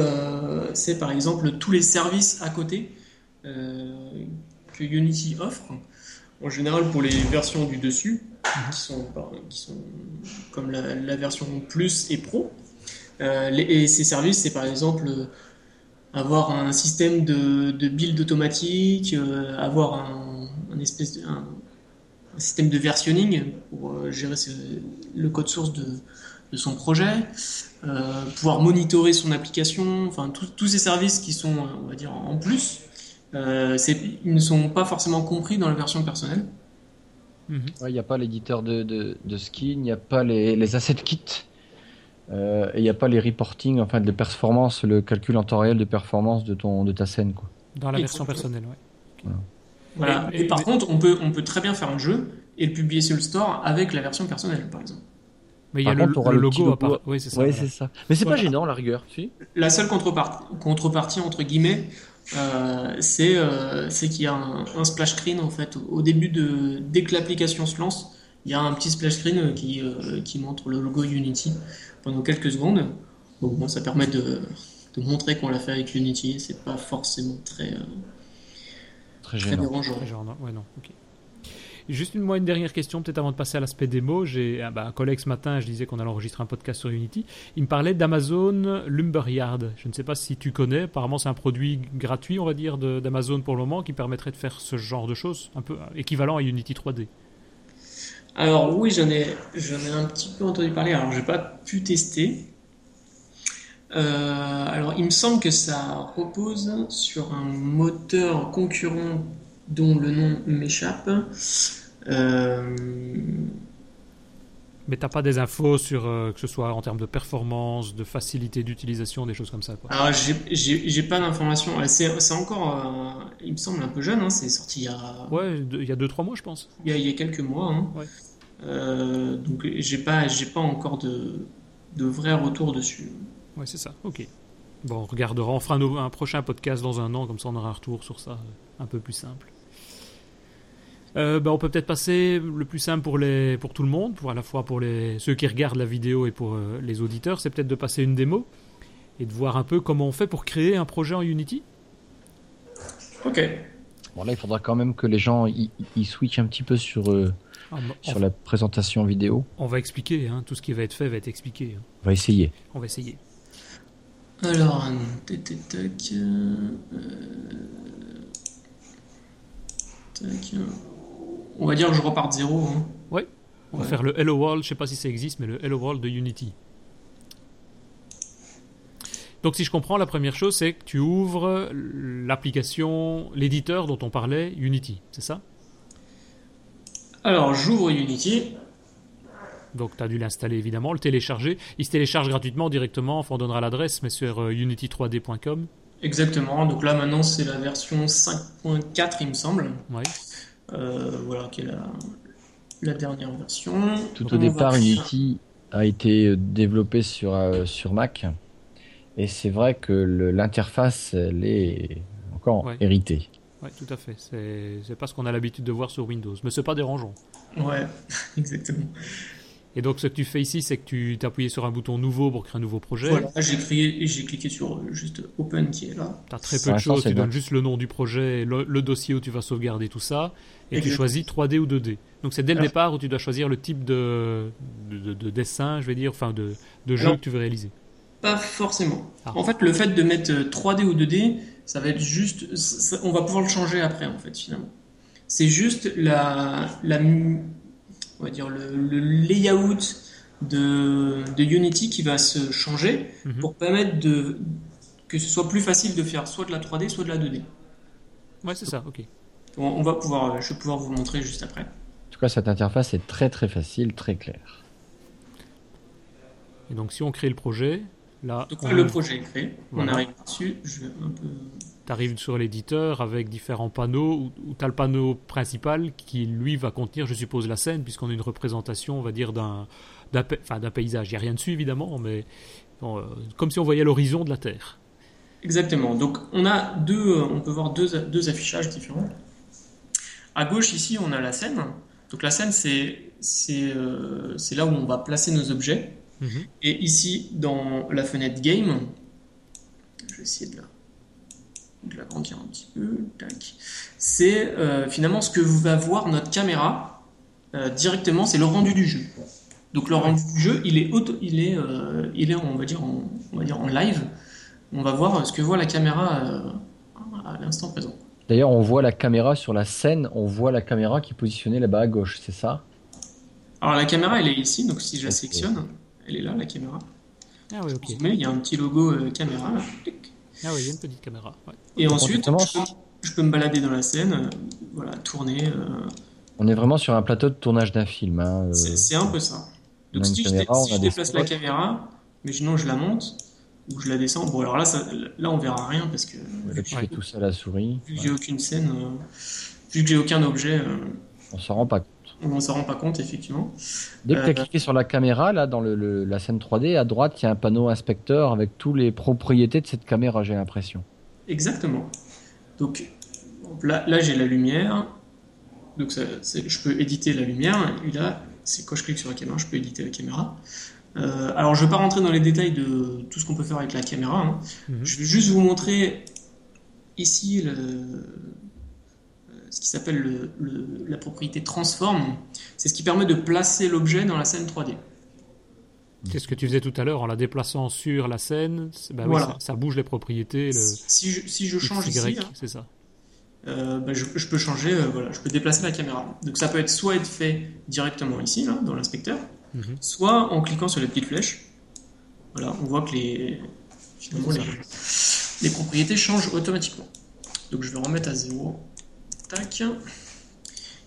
par exemple tous les services à côté que Unity offre, en général pour les versions du dessus, qui sont, sont comme la, version Plus et Pro. Euh, et ces services, c'est par exemple euh, avoir un système de, build automatique, avoir un, espèce de, système de versionning pour gérer le code source de, de son projet, pouvoir monitorer son application, enfin tous ces services qui sont, on va dire, en plus, euh, ils ne sont pas forcément compris dans la version personnelle. Mhm. Il n'y a pas l'éditeur de, de, skin, il n'y a pas les, les assets kits, euh, et il n'y a pas les reporting, enfin de performance, le calcul en temps réel de performance de, ton, de ta scène. Quoi. Dans la version personnelle, oui. Voilà. Et, par contre, on peut, on peut très bien faire un jeu et le publier sur le store avec la version personnelle, par exemple. Mais il y a le, logo, Oui, c'est ça. ça. Mais c'est pas gênant, la rigueur. Si la seule contrepartie, contrepartie, entre guillemets, euh, euh, c'est qu'il y a un, splash screen en fait au début de dès que l'application se lance, il y a un petit splash screen qui, euh, qui montre le logo Unity pendant quelques secondes. Donc bon, ça permet de, de montrer qu'on l'a fait avec Unity. C'est pas forcément très très, très dérangeant. Ouais, non, ok. Juste une, dernière question, peut-être avant de passer à l'aspect démo. J'ai bah, un collègue ce matin, je disais qu'on allait enregistrer un podcast sur Unity. Il me parlait d'Amazon Lumberyard. Je ne sais pas si tu connais. Apparemment, c'est un produit gratuit, on va dire, d'Amazon pour le moment, qui permettrait de faire ce genre de choses, un peu équivalent à Unity 3D. Alors oui, j'en ai, ai un petit peu entendu parler. Alors, j'ai pas pu tester. Euh, alors, il me semble que ça repose sur un moteur concurrent dont le nom m'échappe. Euh... Mais t'as pas des infos sur euh, que ce soit en termes de performance, de facilité d'utilisation, des choses comme ça quoi. Alors j'ai pas d'informations. C'est encore, euh, il me semble un peu jeune. Hein. C'est sorti il y a. Ouais, il y a 2-3 mois je pense. Il y a, quelques mois. Hein. Euh, donc j'ai pas j'ai pas encore de de vrai retour dessus. Ouais c'est ça. Ok. Bon, on regardera. On fera un, un prochain podcast dans un an, comme ça on aura un retour sur ça, un peu plus simple. Euh, bah, on peut peut-être passer le plus simple pour, les, pour tout le monde, pour à la fois pour les, ceux qui regardent la vidéo et pour euh, les auditeurs, c'est peut-être de passer une démo et de voir un peu comment on fait pour créer un projet en Unity. Ok. Bon là, il faudra quand même que les gens y, switchent un petit peu sur, euh, ah, sur la présentation vidéo. On va expliquer, hein, tout ce qui va être fait va être expliqué. Hein. On va essayer. On va essayer. Alors, tac, tac, tac. On va dire que je repars de zéro. Hein. Ouais. On va faire le Hello World, je sais pas si ça existe, mais le Hello World de Unity. Donc si je comprends, la première chose, c'est que tu ouvres l'application, l'éditeur dont on parlait, Unity, c'est ça? Alors j'ouvre Unity. Donc tu as dû l'installer évidemment, le télécharger. Il se télécharge gratuitement directement, enfin on donnera l'adresse, mais sur euh, unity3d.com. Exactement, donc là maintenant c'est la version 5.4 il me semble. Ouais. Euh, voilà, qui est la, la dernière version. Tout Donc, au on départ, va- Unity a été développé sur, euh, sur Mac. Et c'est vrai que l'interface, elle est encore Ouais. héritée. Ouais, tout à fait. C'est c'est pas ce qu'on a l'habitude de voir sur Windows, mais c'est pas dérangeant. Ouais, exactement. Et donc ce que tu fais ici, c'est que tu appuyé sur un bouton nouveau pour créer un nouveau projet. Voilà, j'ai créé, j'ai cliqué sur euh, juste Open qui est là. Tu as très peu de choses, tu donnes juste le nom du projet, le, le dossier où tu vas sauvegarder tout ça, et tu choisis 3D ou 2D. Donc c'est dès le Alors- départ où tu dois choisir le type de, de, de- de dessin, je vais dire, enfin de, de jeu Alors- que tu veux réaliser. Pas forcément. Ah. En fait, le fait de mettre euh, 3D ou 2D, ça va être juste. ça- on va pouvoir le changer après, en fait, finalement. C'est juste la, la, on va dire le, le layout de, de Unity qui va se changer Mhm. pour permettre de, que ce soit plus facile de faire soit de la 3D, soit de la 2D. Ouais, c'est ça, ok. On, on va pouvoir, je vais pouvoir vous montrer juste après. En tout cas, cette interface est très très facile, très claire. Et donc si on crée le projet, là, Donc on là, le projet est créé. Voilà. On arrive dessus. Je vais un peu. Arrives sur l'éditeur avec différents panneaux, où, tu as le panneau principal qui, lui, va contenir, je suppose, la scène, puisqu'on a une représentation, on va dire, d'un enfin, paysage. Il n'y a rien dessus, évidemment, mais bon, euh, comme si on voyait l'horizon de la Terre. Exactement. Donc on a deux, euh, on peut voir deux, deux affichages différents. À gauche ici, on a la scène. Donc la scène, c'est c'est euh, là où on va placer nos objets. Mhm. Et ici, dans la fenêtre game, je vais essayer de la de l'agrandir un petit peu. Tac. C'est euh, finalement ce que va voir notre caméra euh, directement. C'est le rendu du jeu. Donc le rendu du jeu, il est auto, il est euh, il est on va dire en, on va dire en live. On va voir ce que voit la caméra euh, à l'instant présent. D'ailleurs, on voit la caméra sur la scène, on voit la caméra qui est positionnée là-bas à gauche, c'est ça? Alors la caméra, elle est ici, donc si je la sélectionne, elle est là, la caméra. Ah oui, ok. Mais il y a un petit logo euh, caméra. là. Ah oui, il y a une petite caméra. ouais. Et Donc, ensuite, on je peux, je peux me balader dans la scène, euh, voilà, tourner. euh, On est vraiment sur un plateau de tournage d'un film. hein, euh, c'est un peu ça. on Donc si, je, caméra, si déplace la caméra, mais sinon je la monte ou je la descends. Bon alors là, ça, là on verra rien parce que Là, tu Ouais. fais tout ça à la souris. vu que j'ai aucune scène, euh, vu que j'ai aucun objet, euh, On s'en rend pas compte. On s'en rend pas compte effectivement. Dès que tu as Euh, cliqué sur la caméra, là, dans le, le- la scène 3D, à droite, il y a un panneau inspecteur avec toutes les propriétés de cette caméra, j'ai l'impression. Exactement. Donc là, là j'ai la lumière. Donc ça, c'est- je peux éditer la lumière. Et là, c'est quand je clique sur la caméra, je peux éditer la caméra. Euh, alors je vais pas rentrer dans les détails de tout ce qu'on peut faire avec la caméra. hein. Mhm. Je vais juste vous montrer ici le- ce qui s'appelle le- le- la propriété transform. C'est ce qui permet de placer l'objet dans la scène 3D. C'est ce que tu faisais tout à l'heure en la déplaçant sur la scène. bah oui, Voilà. ça, ça bouge les propriétés. Le Si, je, si je change X, Y, ici, hein, c'est ça. euh, bah, je, je peux changer, euh, voilà, je peux déplacer la caméra. Donc ça peut être soit être fait directement ici, là, dans l'inspecteur, Mhm. soit en cliquant sur les petites flèches. Voilà, on voit que les, les propriétés changent automatiquement. Donc je vais remettre à zéro. Tac.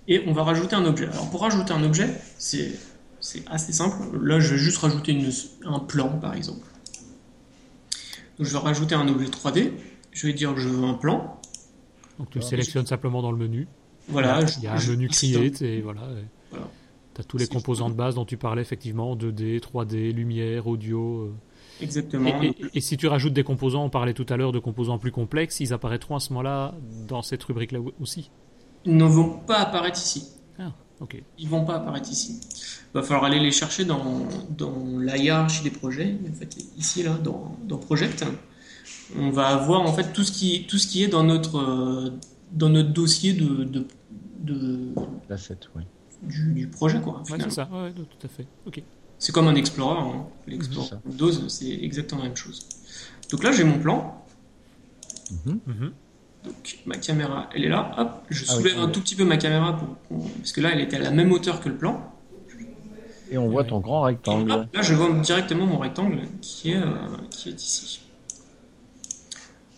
Et on va rajouter un objet. Alors pour rajouter un objet, c'est assez simple. Là, je vais juste rajouter une- un plan, par exemple. Donc je vais rajouter un objet 3D. Je vais dire que je veux un plan. Donc tu Alors, sélectionnes simplement dans le menu. Voilà. il y a un je- menu ici, create et voilà. Voilà. Tu as tous les composants de base dont tu parlais effectivement 2D, 3D, lumière, audio. euh. Exactement. Et, et- et si tu rajoutes des composants, on parlait tout à l'heure de composants plus complexes, ils apparaîtront à ce moment-là dans cette rubrique-là aussi. Ils ne vont pas apparaître ici. Ah, ok. Ils vont pas apparaître ici. Il va falloir aller les chercher dans, dans la hiérarchie des projets. En fait, ici, là, dans, dans Project, on va avoir en fait tout ce qui, tout ce qui est dans notre, euh, dans notre dossier de, de, de- L'asset, oui. du, du projet. Quoi, Ouais, c'est ça, ouais, tout à fait. Ok. C'est comme un Explorer. hein. L'Explorer. Windows, c'est exactement la même chose. Donc là, j'ai mon plan. Mhm. Mhm. Donc ma caméra, elle est là. Hop, je Ah oui, soulève un oui. tout petit peu ma caméra pour, pour- parce que là, elle était à la même hauteur que le plan. Et on voit ton grand rectangle. hop, là, je vois directement mon rectangle qui est, euh, qui est ici.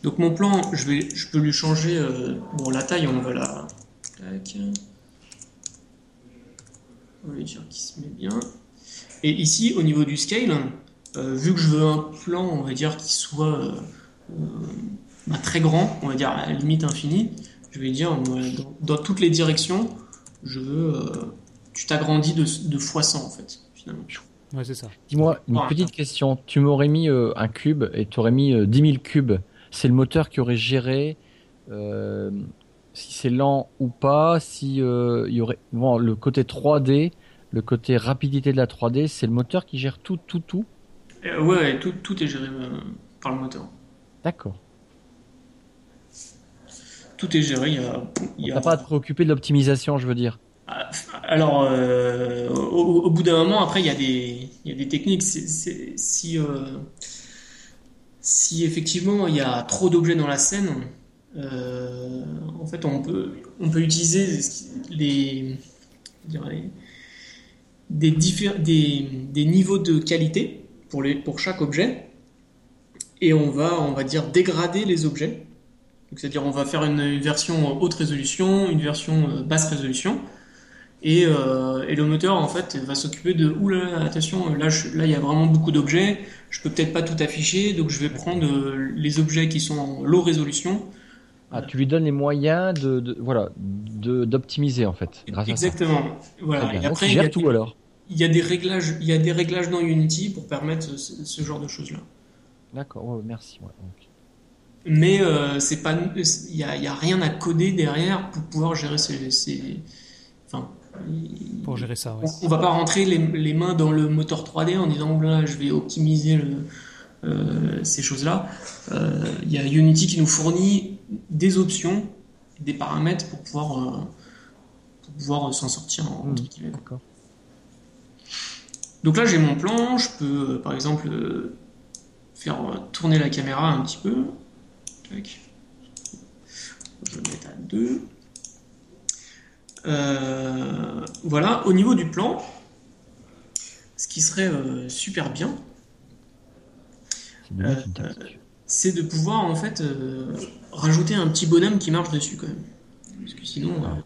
Donc mon plan, je, vais, je peux lui changer. euh, bon, la taille, on va la. Tac. On va lui dire qu'il se met bien. Et ici, au niveau du scale, vu que je veux un plan, on va dire, qui soit bah, très grand, on va dire à la limite infinie, je vais dire dans, toutes les directions, je veux, tu t'agrandis de, de x100 en fait, finalement. Ouais, c'est ça. Dis-moi, une petite question. Tu m'aurais mis un cube et tu aurais mis 10 000 cubes. C'est le moteur qui aurait géré euh, si c'est lent ou pas, si euh, il y aurait bon, le côté 3D, le côté rapidité de la 3D, c'est le moteur qui gère tout, tout, tout. Euh, ouais, tout, tout, est géré par le moteur. D'accord. Tout est géré. Il y a, pas à te préoccuper de l'optimisation, je veux dire. Ah, alors, au, bout d'un moment, après, il y a des, il y a des techniques. si, si effectivement il y a trop d'objets dans la scène, euh, en fait, on peut, on peut utiliser les, des, niveaux de qualité pour, chaque objet et on va, on va dire, dégrader les objets. C'est-à-dire, on va faire une, version haute résolution, une version euh, basse résolution. Et, euh, et, le moteur en fait va s'occuper de oula attention là là il y a vraiment beaucoup d'objets je peux peut-être pas tout afficher donc je vais prendre les objets qui sont en low résolution ah, tu lui donnes les moyens de, voilà d'optimiser en fait. Exactement. Voilà. Et après, il y a tout alors. Il y a des réglages, il y a des réglages dans Unity pour permettre ce, genre de choses là. D'accord. merci. Mais euh, c'est pas, il y a, rien à coder derrière pour pouvoir gérer ces, enfin. Pour gérer ça, on, va pas rentrer les, les, mains dans le moteur 3D en disant là je vais optimiser le, ces choses-là. Euh, il y a Unity qui nous fournit des options, des paramètres pour pouvoir, euh, pour pouvoir s'en sortir. En, mmh, Donc là, j'ai mon plan. Je peux, par exemple, faire tourner la caméra un petit peu. Je vais le mettre à 2. voilà, au niveau du plan, ce qui serait super bien, euh, c'est de pouvoir en fait euh, rajouter un petit bonhomme qui marche dessus quand même. Parce que sinon. Euh,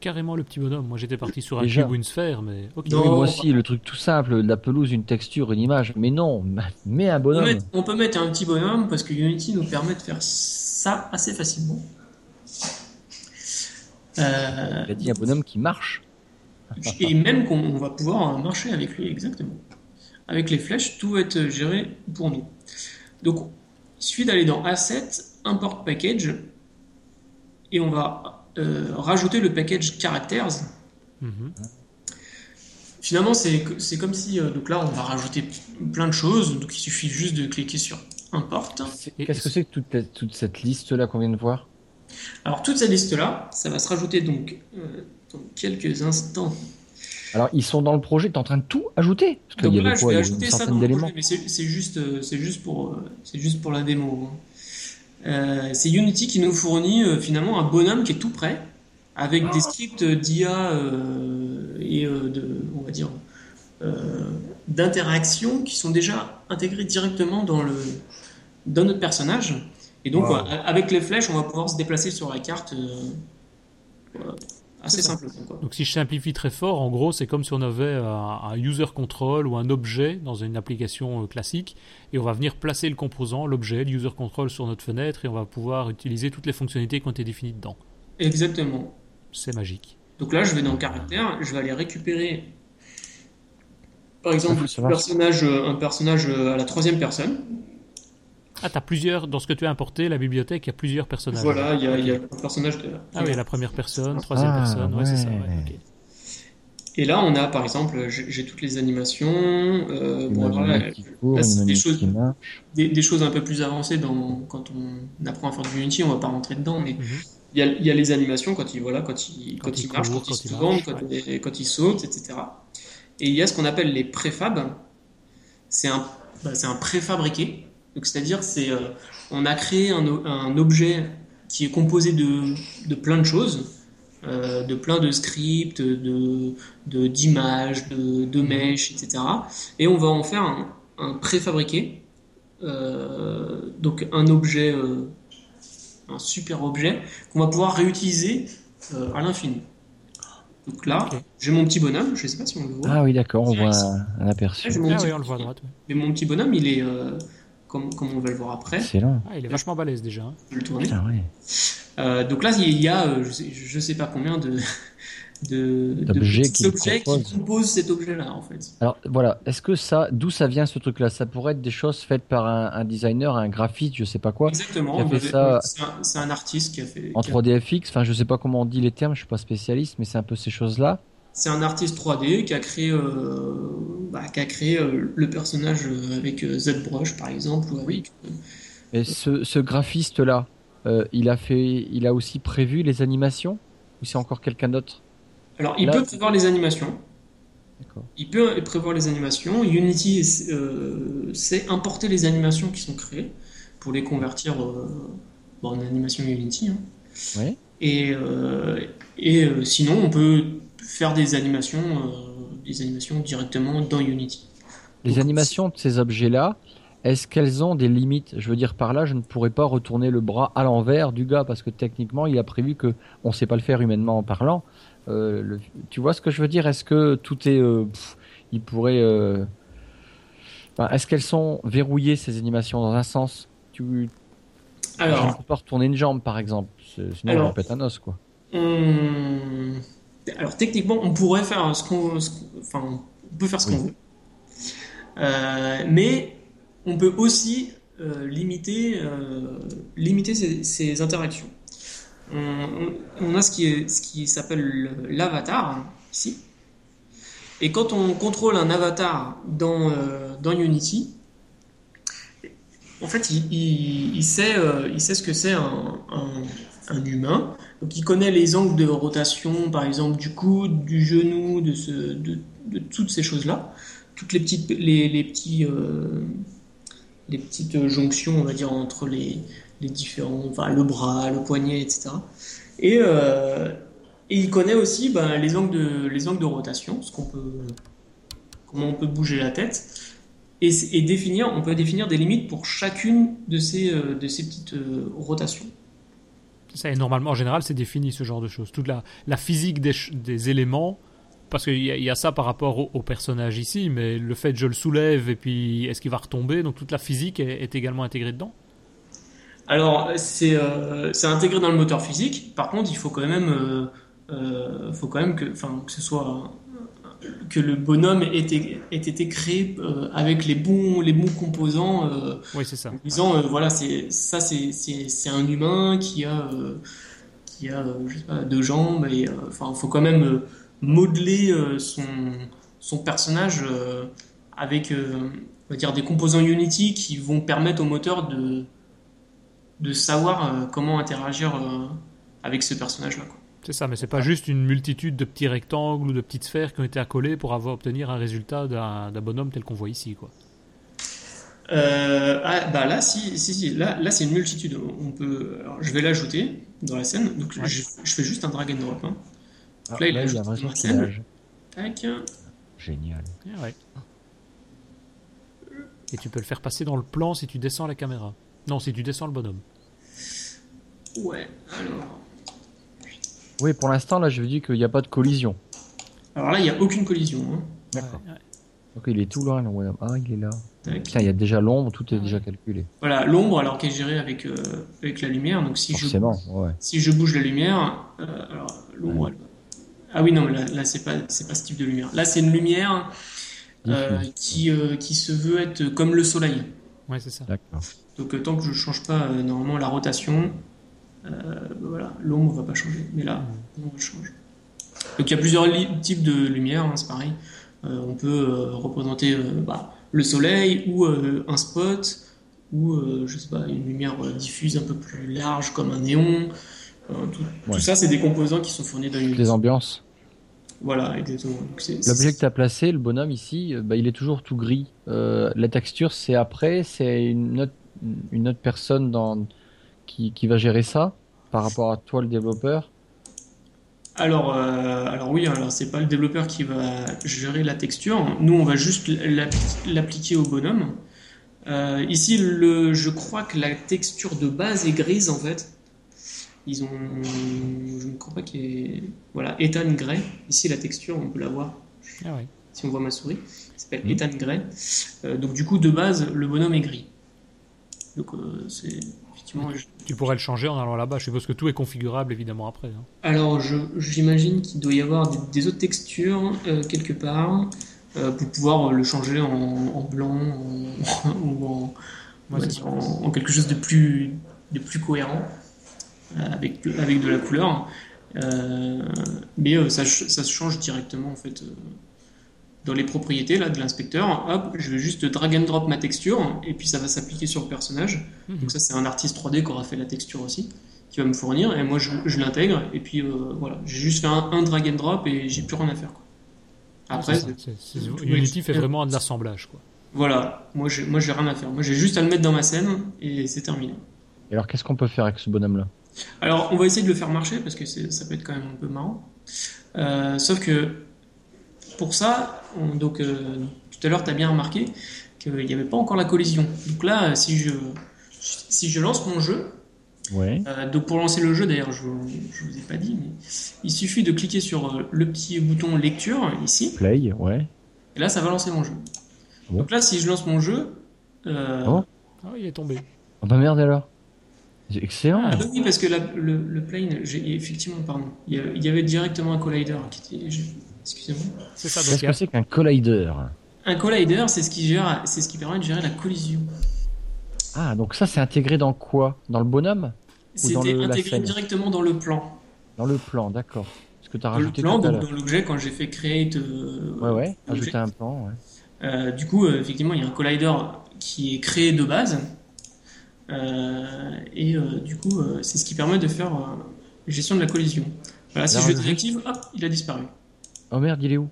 Carrément le petit bonhomme. Moi j'étais parti sur un cube ou une sphère, mais. moi aussi, le truc tout simple, la pelouse, une texture, une image. Mais non, mets un bonhomme. On, peut mettre un petit bonhomme parce que Unity nous permet de faire ça assez facilement. Euh... Il a dit un bonhomme qui marche. Et même qu'on va pouvoir marcher avec lui, exactement. Avec les flèches, tout va être géré pour nous. Donc, il suffit d'aller dans Asset, Import Package, et on va euh, rajouter le package Characters. Mhm. Finalement, c'est comme si, euh, donc là, on va rajouter plein de choses, donc il suffit juste de cliquer sur Import. Qu'est-ce que c'est que toute, toute cette liste-là qu'on vient de voir? Alors, toute cette liste-là, ça va se rajouter donc euh, dans quelques instants alors, ils sont dans le projet, tu es en train de tout ajouter Parce qu'il y avait quoi, il y ça dans le projet, mais c'est juste, euh, c'est juste pour, euh, c'est juste pour la démo. Hein. Euh, c'est Unity qui nous fournit finalement un bonhomme qui est tout prêt, avec des scripts d'IA et de, on va dire, d'interaction qui sont déjà intégrés directement dans le, dans notre personnage. Et donc, avec les flèches, on va pouvoir se déplacer sur la carte assez simple. Donc si je simplifie très fort, en gros, c'est comme si on avait un, user control ou un objet dans une application euh, classique, et on va venir placer le composant, l'objet, le user control sur notre fenêtre, et on va pouvoir utiliser toutes les fonctionnalités qui ont été définies dedans. Exactement. C'est magique. Donc là, je vais dans le caractère, je vais aller récupérer, par exemple, un personnage, un personnage à la troisième personne. Ah, t'as plusieurs, dans ce que tu as importé, la bibliothèque, il y a plusieurs personnages. Voilà, il y a, y a le personnage de. Ah oui, la première personne, troisième ah, personne, ouais, c'est ça, Et là, on a par exemple, j'ai toutes les animations. Euh, bon, là, c'est des choses, des, des, choses un peu plus avancées dans, quand on apprend à faire du Unity, on va pas rentrer dedans, mais mhm. il, y a, il, y a, les animations quand il, voilà, quand il, quand, il, marche, quand, il se tourne, quand, il, quand il saute, etc. Et il y a ce qu'on appelle les préfabs. C'est un, bah, un préfabriqué c'est-à-dire, c'est, euh, on a créé un, objet qui est composé de, plein de choses, euh, de plein de scripts, de, d'images, de, de, mèches, etc. Et on va en faire un, préfabriqué, euh, donc un objet, un super objet qu'on va pouvoir réutiliser à l'infini. Donc là, j'ai mon petit bonhomme, je sais pas si on le voit. Ah oui, d'accord, on voit un, aperçu. Ah, oui, on le voit à droite. Mais mon petit bonhomme, il est, euh, comme, comme, on va le voir après. Excellent. Ah, il est vachement balèze déjà. Hein. Je vais le tourner. Ah, ouais. euh, donc là, il y a, euh, je, sais, je sais pas combien de, de, d'objets qui, objets qui composent cet objet-là, en fait. Alors voilà, est-ce que ça, d'où ça vient ce truc-là? Ça pourrait être des choses faites par un, un, designer, un graphiste, je sais pas quoi. Exactement. Qui a fait ça c'est, un, un, artiste qui a fait. En 3DFX, enfin je sais pas comment on dit les termes, je suis pas spécialiste, mais c'est un peu ces choses-là. C'est un artiste 3D qui a créé, euh, bah, qui a créé euh, le personnage avec euh, ZBrush par exemple. Ou avec, Et ce, ce graphiste-là, euh, il a fait, il a aussi prévu les animations ou c'est encore quelqu'un d'autre? Alors, il Là, peut prévoir les animations. Il peut prévoir les animations. Unity euh, sait importer les animations qui sont créées pour les convertir euh, en animation Unity. Hein. Oui. Et, euh, et euh, sinon, on peut faire des animations, euh, des animations directement dans Unity. Les Donc, animations de ces objets-là, est-ce qu'elles ont des limites? Je veux dire par là, je ne pourrais pas retourner le bras à l'envers du gars parce que techniquement, il a prévu que on ne sait pas le faire humainement en parlant. Euh, le, tu vois ce que je veux dire? Est-ce que tout est, euh, pff, il pourrait, euh, enfin, est-ce qu'elles sont verrouillées ces animations dans un sens? Tu, alors, je ne peux pas retourner une jambe par exemple, sinon alors, on pète un os quoi. On... Alors techniquement, on pourrait faire ce qu'on, ce enfin, on peut faire ce qu'on veut, Euh, mais on peut aussi euh, limiter, euh, limiter ces, ces interactions. On, on- on a ce qui, est- ce qui s'appelle le- l'avatar ici. Et quand on contrôle un avatar dans, dans Unity, en fait, il, il- il sait, il sait ce que c'est un, un- un humain. Donc, il connaît les angles de rotation, par exemple, du coude, du genou, de, toutes ces choses-là. Toutes euh, les petites jonctions, on va dire, entre les, différents, enfin, le bras, le poignet, etc. Et, euh, et il connaît aussi ben, les, angles de, rotation, ce qu'on peut, comment on peut bouger la tête. Et, définir, on peut définir des limites pour chacune de ces, euh, petites rotations. Ça, et normalement, en général, c'est défini ce genre de choses. Toute la, la physique des, des éléments, parce qu'il y, a ça par rapport au, personnage ici, mais le fait que je le soulève et puis est-ce qu'il va retomber, donc toute la physique est, est également intégrée dedans Alors, c'est euh, intégré dans le moteur physique. Par contre, il faut quand même, euh, euh, faut quand même que, que ce soit que le bonhomme ait été, ait été créé euh, avec les bons, les bons composants. Euh, oui, c'est ça. En disant, euh, voilà, c'est ça, c'est un humain qui a, qui a, je sais pas, deux jambes. Et enfin, faut quand même modeler son, son personnage avec, on va dire, des composants Unity qui vont permettre au moteur de, de savoir comment interagir avec ce personnage-là. C'est ça, mais c'est pas juste une multitude de petits rectangles ou de petites sphères qui ont été accolées pour avoir obtenir un résultat d'un bonhomme tel qu'on voit ici, quoi. Euh, ah, bah là, si, si, si. là, là c'est une multitude. On peut, alors, je vais l'ajouter dans la scène. Donc, ouais. je, je, fais juste un drag and drop. Hein. Donc, là, il, là, il y a un la scène. Tac. Génial. Ah ouais. Et tu peux le faire passer dans le plan si tu descends la caméra. Non, si tu descends le bonhomme. Ouais, alors. Oui, pour l'instant, là, je dis qu'il n'y a pas de collision. Alors là, il n'y a aucune collision. Hein. D'accord. Ouais, ouais. Donc il est tout loin. Ah, il est là. Tiens, il y a déjà l'ombre, tout est déjà calculé. Voilà, l'ombre, alors qu'elle est gérée avec, euh, avec la lumière. Donc si Forcément, je, ouais. si je bouge la lumière, euh, alors l'ombre, ouais. Ah oui, non, mais là, là c'est pas, c'est pas ce type de lumière. Là, c'est une lumière euh, qui, qui se veut être comme le soleil. Ouais, c'est ça. D'accord. Donc tant que je change pas euh, normalement la rotation, euh, voilà, l'ombre va pas changer. Mais là, l'ombre change. Donc il y a plusieurs types de lumière, hein, c'est pareil. Euh, on peut euh, représenter bah, le soleil ou euh, un spot ou je sais pas une lumière diffuse un peu plus large comme un néon. Tout, ouais. tout, ça, c'est des composants qui sont fournis dans une. Les ambiances. Voilà. L'objet que tu as placé, le bonhomme ici, bah, il est toujours tout gris. Euh, la texture, c'est après, c'est une autre, une autre personne dans, qui, qui, va gérer ça par rapport à toi, le développeur? Alors, euh, alors oui, alors c'est pas le développeur qui va gérer la texture. Nous, on va juste l'appliquer au bonhomme. Euh, ici, le, je crois que la texture de base est grise en fait. Ils ont, je ne crois pas qu'il y ait, voilà, Ethan Gray. Ici, la texture, on peut la voir. Ah ouais. Si on voit ma souris, il s'appelle Ethan Gray. Euh, donc du coup, de base, le bonhomme est gris. Donc euh, c'est effectivement. Tu pourrais le changer en allant là-bas. Je suppose que tout est configurable évidemment après. hein. Alors, j'imagine qu'il doit y avoir des, des autres textures euh, quelque part euh, pour pouvoir le changer en, en blanc en- ou en, Ouais, dire quelque chose de plus, de plus cohérent euh, avec, avec de la couleur. Mais ça, ça se change directement en fait. Dans les propriétés là, de l'inspecteur, hop, je vais juste drag and drop ma texture et puis ça va s'appliquer sur le personnage. Mhm. Donc ça c'est un artiste 3D qui aura fait la texture aussi, qui va me fournir et moi je, je l'intègre et puis euh, voilà, j'ai juste fait un, un drag and drop et j'ai plus rien à faire. Quoi. Après, C'est ça, c'est- c'est- tout Unity est- fait vraiment de l'assemblage. quoi. voilà, moi j'ai moi j'ai rien à faire. Moi j'ai juste à le mettre dans ma scène et c'est terminé. Et alors, qu'est-ce qu'on peut faire avec ce bonhomme-là? Alors on va essayer de le faire marcher parce que ça peut être quand même un peu marrant. Euh, sauf que pour ça, on- donc euh, tout à l'heure tu as bien remarqué qu'il n'y avait pas encore la collision. Donc là, si je si je lance mon jeu, Ouais. Euh, donc pour lancer le jeu, d'ailleurs, je, je vous ai pas dit, mais il suffit de cliquer sur euh, le petit bouton lecture ici, Play, ouais. et là ça va lancer mon jeu. Bon. Donc là, si je lance mon jeu, euh, Oh. Ah, il est tombé. Oh bah merde alors. C'est Excellent. ah, oui, parce que la- le, le plane, j'ai effectivement, pardon, il y, a- il y avait directement un collider qui était, excusez-moi, C'est ça. Donc, Qu'est-ce que c'est qu'un collider un collider, c'est ce qui gère, c'est ce qui permet de gérer la collision. Ah, donc ça, c'est intégré dans quoi? Dans le bonhomme? C'était le- la intégré directement dans le plan. Dans le plan, d'accord. Ce que tu as Dans le rajouté plan, tout à donc dans l'objet, quand j'ai fait create. euh, Ouais, ouais. Ajouter un plan, ouais. Euh, du coup, euh, effectivement, il y a un collider qui est créé de base. Euh, et euh, du coup, euh, c'est ce qui permet de faire euh, la gestion de la collision. Voilà, si je le le- désactive, hop, il a disparu. Oh merde, il est où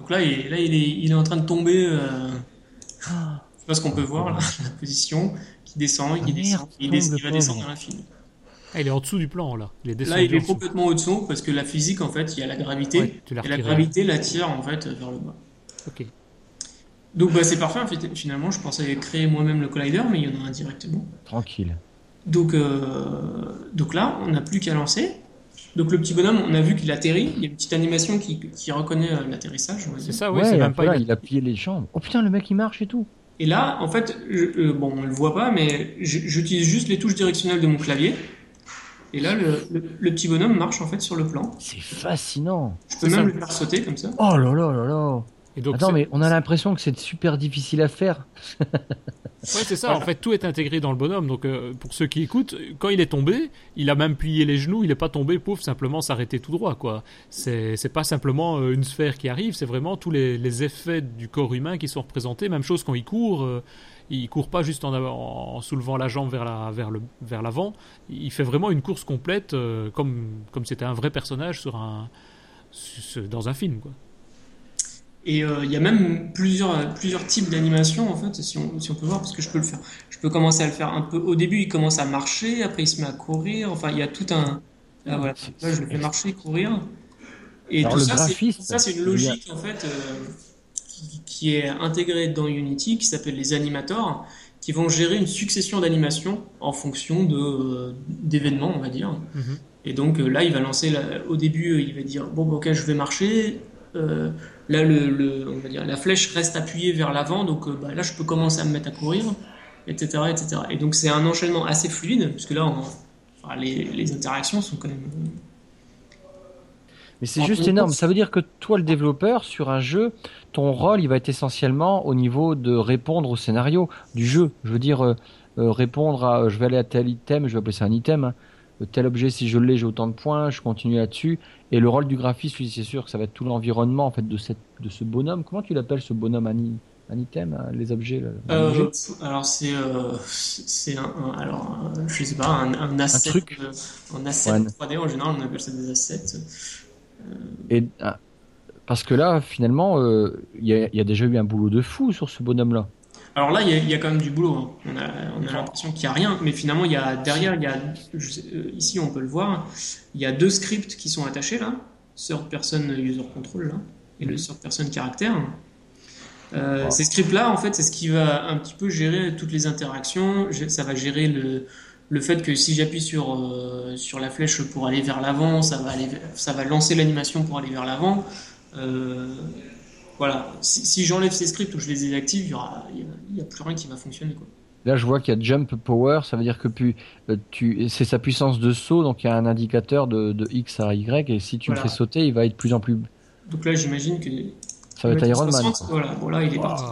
Donc là, il, là, il, est, il est en train de tomber. Euh, Ah, je sais pas ce qu'on peut voir là, la position qui descend, Ah, qui merde, descend, il, tombe, des- le il va descendre à l'infini. Ah, il est en dessous du plan là. Il est Là, il est complètement au-dessous parce que la physique, en fait, il y a la gravité Ouais, tu l'as et la gravité l'attire en fait vers le bas. Ok. Donc bah, c'est parfait. en fait, Finalement, je pensais créer moi-même le collider, mais il y en a un directement. tranquille. Donc, euh, donc là, on n'a plus qu'à lancer. Donc le petit bonhomme, on a vu qu'il atterrit. Il y a une petite animation qui, qui reconnaît euh, l'atterrissage. C'est ça, oui. ouais, c'est même pas. là, il a plié les jambes. Oh putain, le mec il marche et tout. Et là, en fait, je- euh, bon, on le voit pas, mais j'utilise juste les touches directionnelles de mon clavier. Et là, le, le- le petit bonhomme marche en fait sur le plan. C'est fascinant. Je peux même ça. le faire sauter comme ça. Oh là là là là. Et donc, Attends, mais on a l'impression que c'est super difficile à faire. Ouais, c'est ça. En fait, tout est intégré dans le bonhomme. Donc, euh, pour ceux qui écoutent, quand il est tombé, il a même plié les genoux. Il n'est pas tombé, pauvre, simplement s'arrêter tout droit, quoi. C'est, pas simplement euh, une sphère qui arrive. C'est vraiment tous les, les effets du corps humain qui sont représentés. Même chose quand il court. euh, il court pas juste en, en soulevant la jambe vers la, vers le, vers l'avant. Il fait vraiment une course complète, euh, comme, comme c'était un vrai personnage sur un, sur- dans un film, quoi. Et euh, il y a même plusieurs, plusieurs types d'animation en fait, si on, si on peut voir, parce que je peux le faire. Je peux commencer à le faire un peu. Au début, il commence à marcher, après il se met à courir. Enfin, il y a tout un. Là, voilà. Là, je le fais marcher, courir. Et Alors, tout ça, c'est, graphiste, tout ça, c'est une logique en fait euh, qui, qui est intégrée dans Unity, qui s'appelle les animators, qui vont gérer une succession d'animations en fonction de euh, d'événements, on va dire. Mhm. Et donc là, il va lancer, la- au début, il va dire bon, bah, ok, je vais marcher. Euh, là, le, le- on va dire, la flèche reste appuyée vers l'avant, donc euh, bah, là, je peux commencer à me mettre à courir, etc., etc. Et donc c'est un enchaînement assez fluide, puisque là, on- enfin, les, les interactions sont quand même. Mais c'est juste énorme. Ça veut dire que toi, le développeur, sur un jeu, ton rôle, il va être essentiellement au niveau de répondre au scénario du jeu. Je veux dire, euh, euh, répondre à, euh, je vais aller à tel item, je vais appeler ça un item. hein. Euh, Tel objet, si je l'ai, j'ai autant de points, je continue là-dessus. Et le rôle du graphiste, c'est sûr que ça va être tout l'environnement, en fait, de cette, de ce bonhomme. Comment tu l'appelles, ce bonhomme, i- un item, hein, les objets, là, Euh, objet? alors c'est euh, c'est un, un- alors un- je sais pas un, un asset truc? euh, un asset Ouais. 3D en général on appelle ça des assets Et, ah, parce que là, finalement, euh, il y, a, y a déjà eu un boulot de fou sur ce bonhomme-là. Alors là il y, a- il y a quand même du boulot hein. on a on a l'impression qu'il y a rien mais finalement il y a derrière il y a sais- euh, ici on peut le voir il y a deux scripts qui sont attachés là third person user control là et le third person caractère Euh, Wow. Ces scripts-là, en fait, c'est ce qui va un petit peu gérer toutes les interactions. Ça va gérer le, le fait que si j'appuie sur, sur la flèche pour aller vers l'avant, ça va, aller, ça va lancer l'animation pour aller vers l'avant. Voilà, si, j'enlève ces scripts ou je les désactive, il n'y a, plus rien qui va fonctionner. Quoi. Là, je vois qu'il y a jump power, ça veut dire que tu, c'est sa puissance de saut, donc il y a un indicateur de, X à Y, et si tu le fais sauter, il va être de plus en plus. Donc là, j'imagine que. Ça va être Iron Man. Voilà, voilà, il est parti.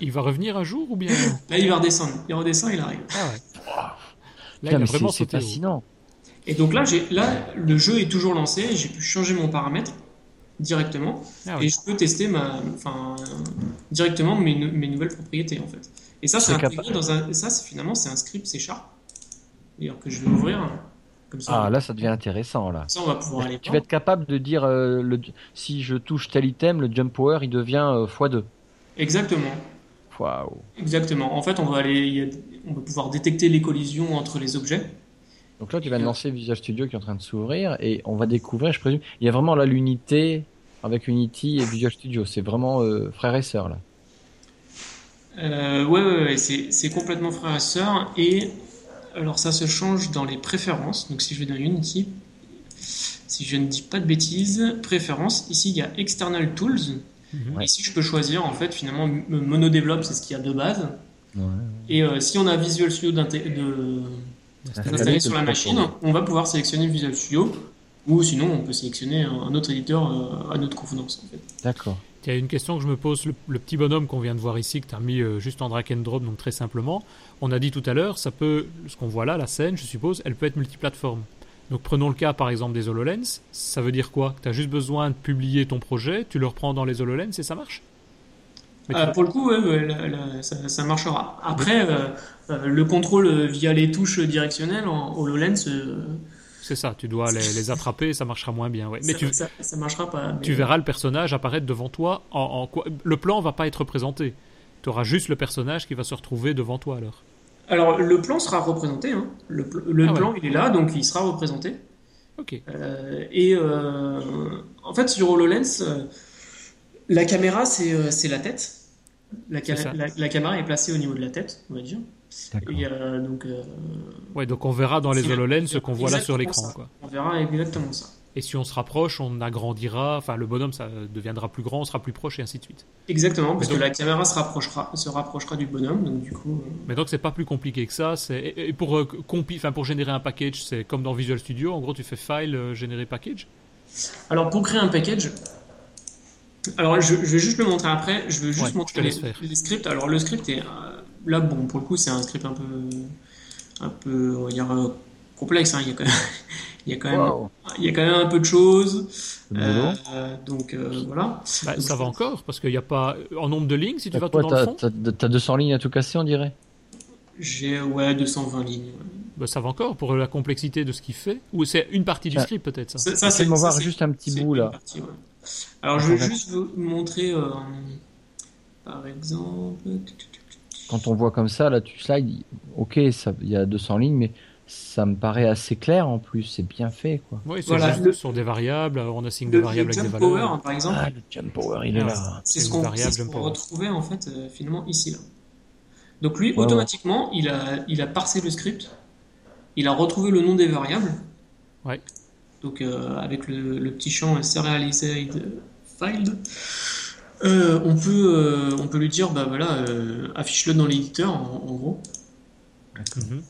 Il, va revenir un jour ou bien Là, il va redescendre. Il redescend, il arrive. Ah ouais. Là, il vraiment c'est fascinant. Et donc là, là, le jeu est toujours lancé. J'ai pu changer mon paramètre directement ah et je peux tester ma, enfin, directement mes, mes, nouvelles propriétés en fait. Et ça, c'est dans un, ça, finalement, c'est un script C Sharp. D'ailleurs, que je vais ouvrir. Comme ça, ah, là, ça devient intéressant là. Ça, on va pouvoir aller. Tu vas être capable de dire euh, le, si je touche tel item, le jump power, il devient euh, x2. Exactement. Waouh. Exactement. En fait, on va aller, on va pouvoir détecter les collisions entre les objets. Donc là, tu vas lancer Visual Studio qui est en train de s'ouvrir et on va découvrir, je présume, il y a vraiment là l'unité avec Unity et Visual Studio. C'est vraiment euh, frère et sœur là. Euh, ouais, ouais, ouais c'est complètement frère et sœur. Et alors ça se change dans les préférences. Donc si je vais dans Unity, si je ne dis pas de bêtises, préférences, ici il y a External Tools. Mhm. Ici je peux choisir en fait finalement monodéveloppe, c'est ce qu'il y a de base. Et euh, si on a Visual Studio d'installer sur la machine, on va pouvoir sélectionner Visual Studio ou sinon, on peut sélectionner un autre éditeur euh, à notre convenance. En fait. D'accord. Il y a une question que je me pose, le, petit bonhomme qu'on vient de voir ici, que tu as mis euh, juste en drag and drop, donc très simplement, on a dit tout à l'heure, ça peut, ce qu'on voit là, la scène, je suppose, elle peut être multiplateforme. Donc prenons le cas par exemple des HoloLens, ça veut dire quoi? Tu as juste besoin de publier ton projet, tu le reprends dans les HoloLens et ça marche? Euh, Pour le coup, ça, marchera. Après, le contrôle via les touches directionnelles en HoloLens c'est ça, tu dois les, attraper, ça marchera moins bien. Ouais. Mais ça, tu, ça, marchera pas. Tu verras le personnage apparaître devant toi. En, quoi Le plan va pas être présenté. Tu auras juste le personnage qui va se retrouver devant toi alors. Alors le plan sera représenté. Hein. Le, ah plan il est là, donc il sera représenté. Ok. Euh, et euh, en fait sur HoloLens, euh, la caméra c'est la tête. La, la, caméra est placée au niveau de la tête, on va dire. Et, euh, donc, euh, ouais, donc on verra dans les HoloLens ce qu'on voit là sur l'écran. On verra exactement ça. Et si on se rapproche, on agrandira, enfin le bonhomme ça deviendra plus grand, on sera plus proche et ainsi de suite. Exactement, parce que la caméra se rapprochera, se rapprochera du bonhomme, donc du coup. Euh, Mais donc c'est pas plus compliqué que ça. C'est et pour compi... enfin pour générer un package, c'est comme dans Visual Studio. En gros, tu fais file générer package. Alors pour créer un package, alors je, vais juste le montrer après. Je veux juste montrer les, les, scripts. Alors le script est là, bon, pour le coup, c'est un script un peu, un peu, on va dire, euh, complexe. Hein. Il, y a quand même, il, y a quand même, il y a quand même un peu de choses. Euh, donc euh, voilà. Bah, ça va encore, parce qu'il n'y a pas. En nombre de lignes, si tu vas tout dans le fond. T'as 200 lignes à tout casser, on dirait J'ai, ouais, 220 lignes. Bah, ça va encore pour la complexité de ce qu'il fait Ou c'est une partie du script, peut-être Ça, ça, c'est voir juste un petit bout là. Alors, je vais juste vous montrer, par exemple quand on voit comme ça, là, tu slides, ok, il y a 200 lignes, mais ça me paraît assez clair en plus, c'est bien fait quoi. Oui, c'est juste sur des variables, on assigne des variables avec des valeurs. Power, par exemple. Ah, le jump power, il est là. C'est ce qu'on qu retrouvait en fait euh, finalement ici là. Donc lui, automatiquement, il a il a parsé le script, il a retrouvé le nom des variables. Ouais. Donc euh, avec le, le, petit champ serialized filed. Euh, on, peut, euh, on peut lui dire, bah voilà, euh, affiche-le dans l'éditeur, en, gros. Mhm.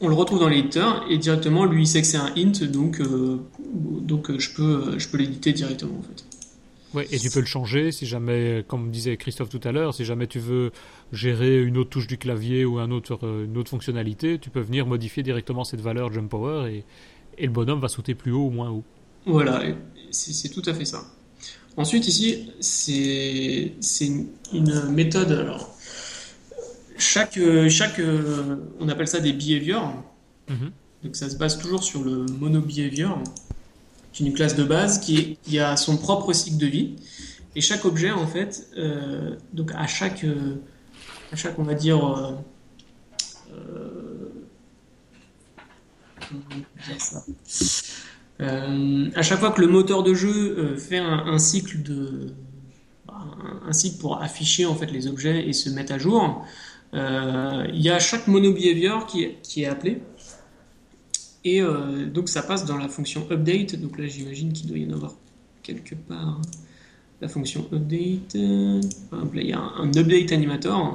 On le retrouve dans l'éditeur et directement, lui, il sait que c'est un int, donc, donc je peux, je peux l'éditer directement, en fait. Ouais, et tu peux le changer si jamais, comme disait Christophe tout à l'heure, si jamais tu veux gérer une autre touche du clavier ou un autre, une autre fonctionnalité, tu peux venir modifier directement cette valeur jump power et, et le bonhomme va sauter plus haut ou moins haut. Voilà, c'est tout à fait ça. Ensuite, ici, c'est une méthode. Alors, chaque, chaque, on appelle ça des behaviors. Mhm. Donc, ça se base toujours sur le mono-behavior, qui est une classe de base qui, a son propre cycle de vie. Et chaque objet, en fait, euh, donc à chaque, à chaque, on va dire, euh, euh, ça? Euh, à chaque fois que le moteur de jeu euh, fait un, cycle pour afficher les objets et se mettre à jour, il y a chaque monobehavior qui est, qui est appelé. Et donc ça passe dans la fonction update. Donc là, j'imagine qu'il doit y en avoir quelque part la fonction update. il y a un, update animator.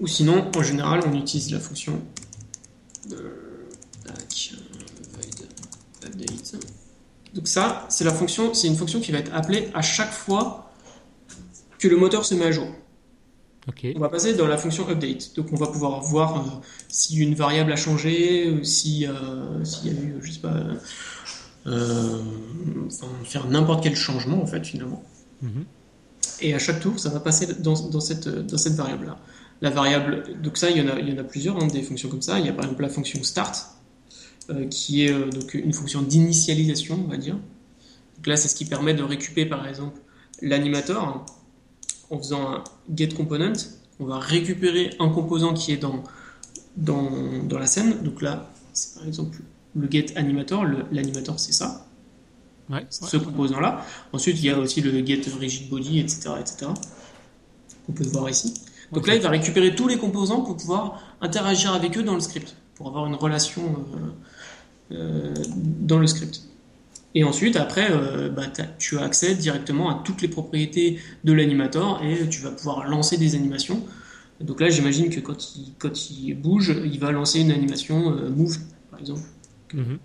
Ou sinon, en général, on utilise la fonction update. Donc ça, c'est la fonction, c'est une fonction qui va être appelée à chaque fois que le moteur se met à jour. On va passer dans la fonction update. Donc on va pouvoir voir euh, si une variable a changé, euh, si euh, s'il y a eu, je sais pas, faire n'importe quel changement en fait finalement. Mhm. Et à chaque tour, ça va passer dans, cette, dans cette variable-là. La variable, donc ça, il y en a, il y en a plusieurs, hein, des fonctions comme ça. Il y a par exemple la fonction start, qui est donc une fonction d'initialisation, on va dire. Donc là, c'est ce qui permet de récupérer par exemple l'animateur en faisant un get component, on va récupérer un composant qui est dans, dans, dans la scène. Donc là, c'est par exemple le get animator. L'animator, c'est ça. ce composant-là. Ensuite, il y a aussi le get rigid body, etc. etc. On peut voir ici. Donc là, il va récupérer tous les composants pour pouvoir interagir avec eux dans le script, pour avoir une relation euh, euh, dans le script. Et ensuite, après, euh, bah, tu as accès directement à toutes les propriétés de l'animator et tu vas pouvoir lancer des animations. Donc là, j'imagine que quand il, quand il bouge, il va lancer une animation euh, move, par exemple. Mhm.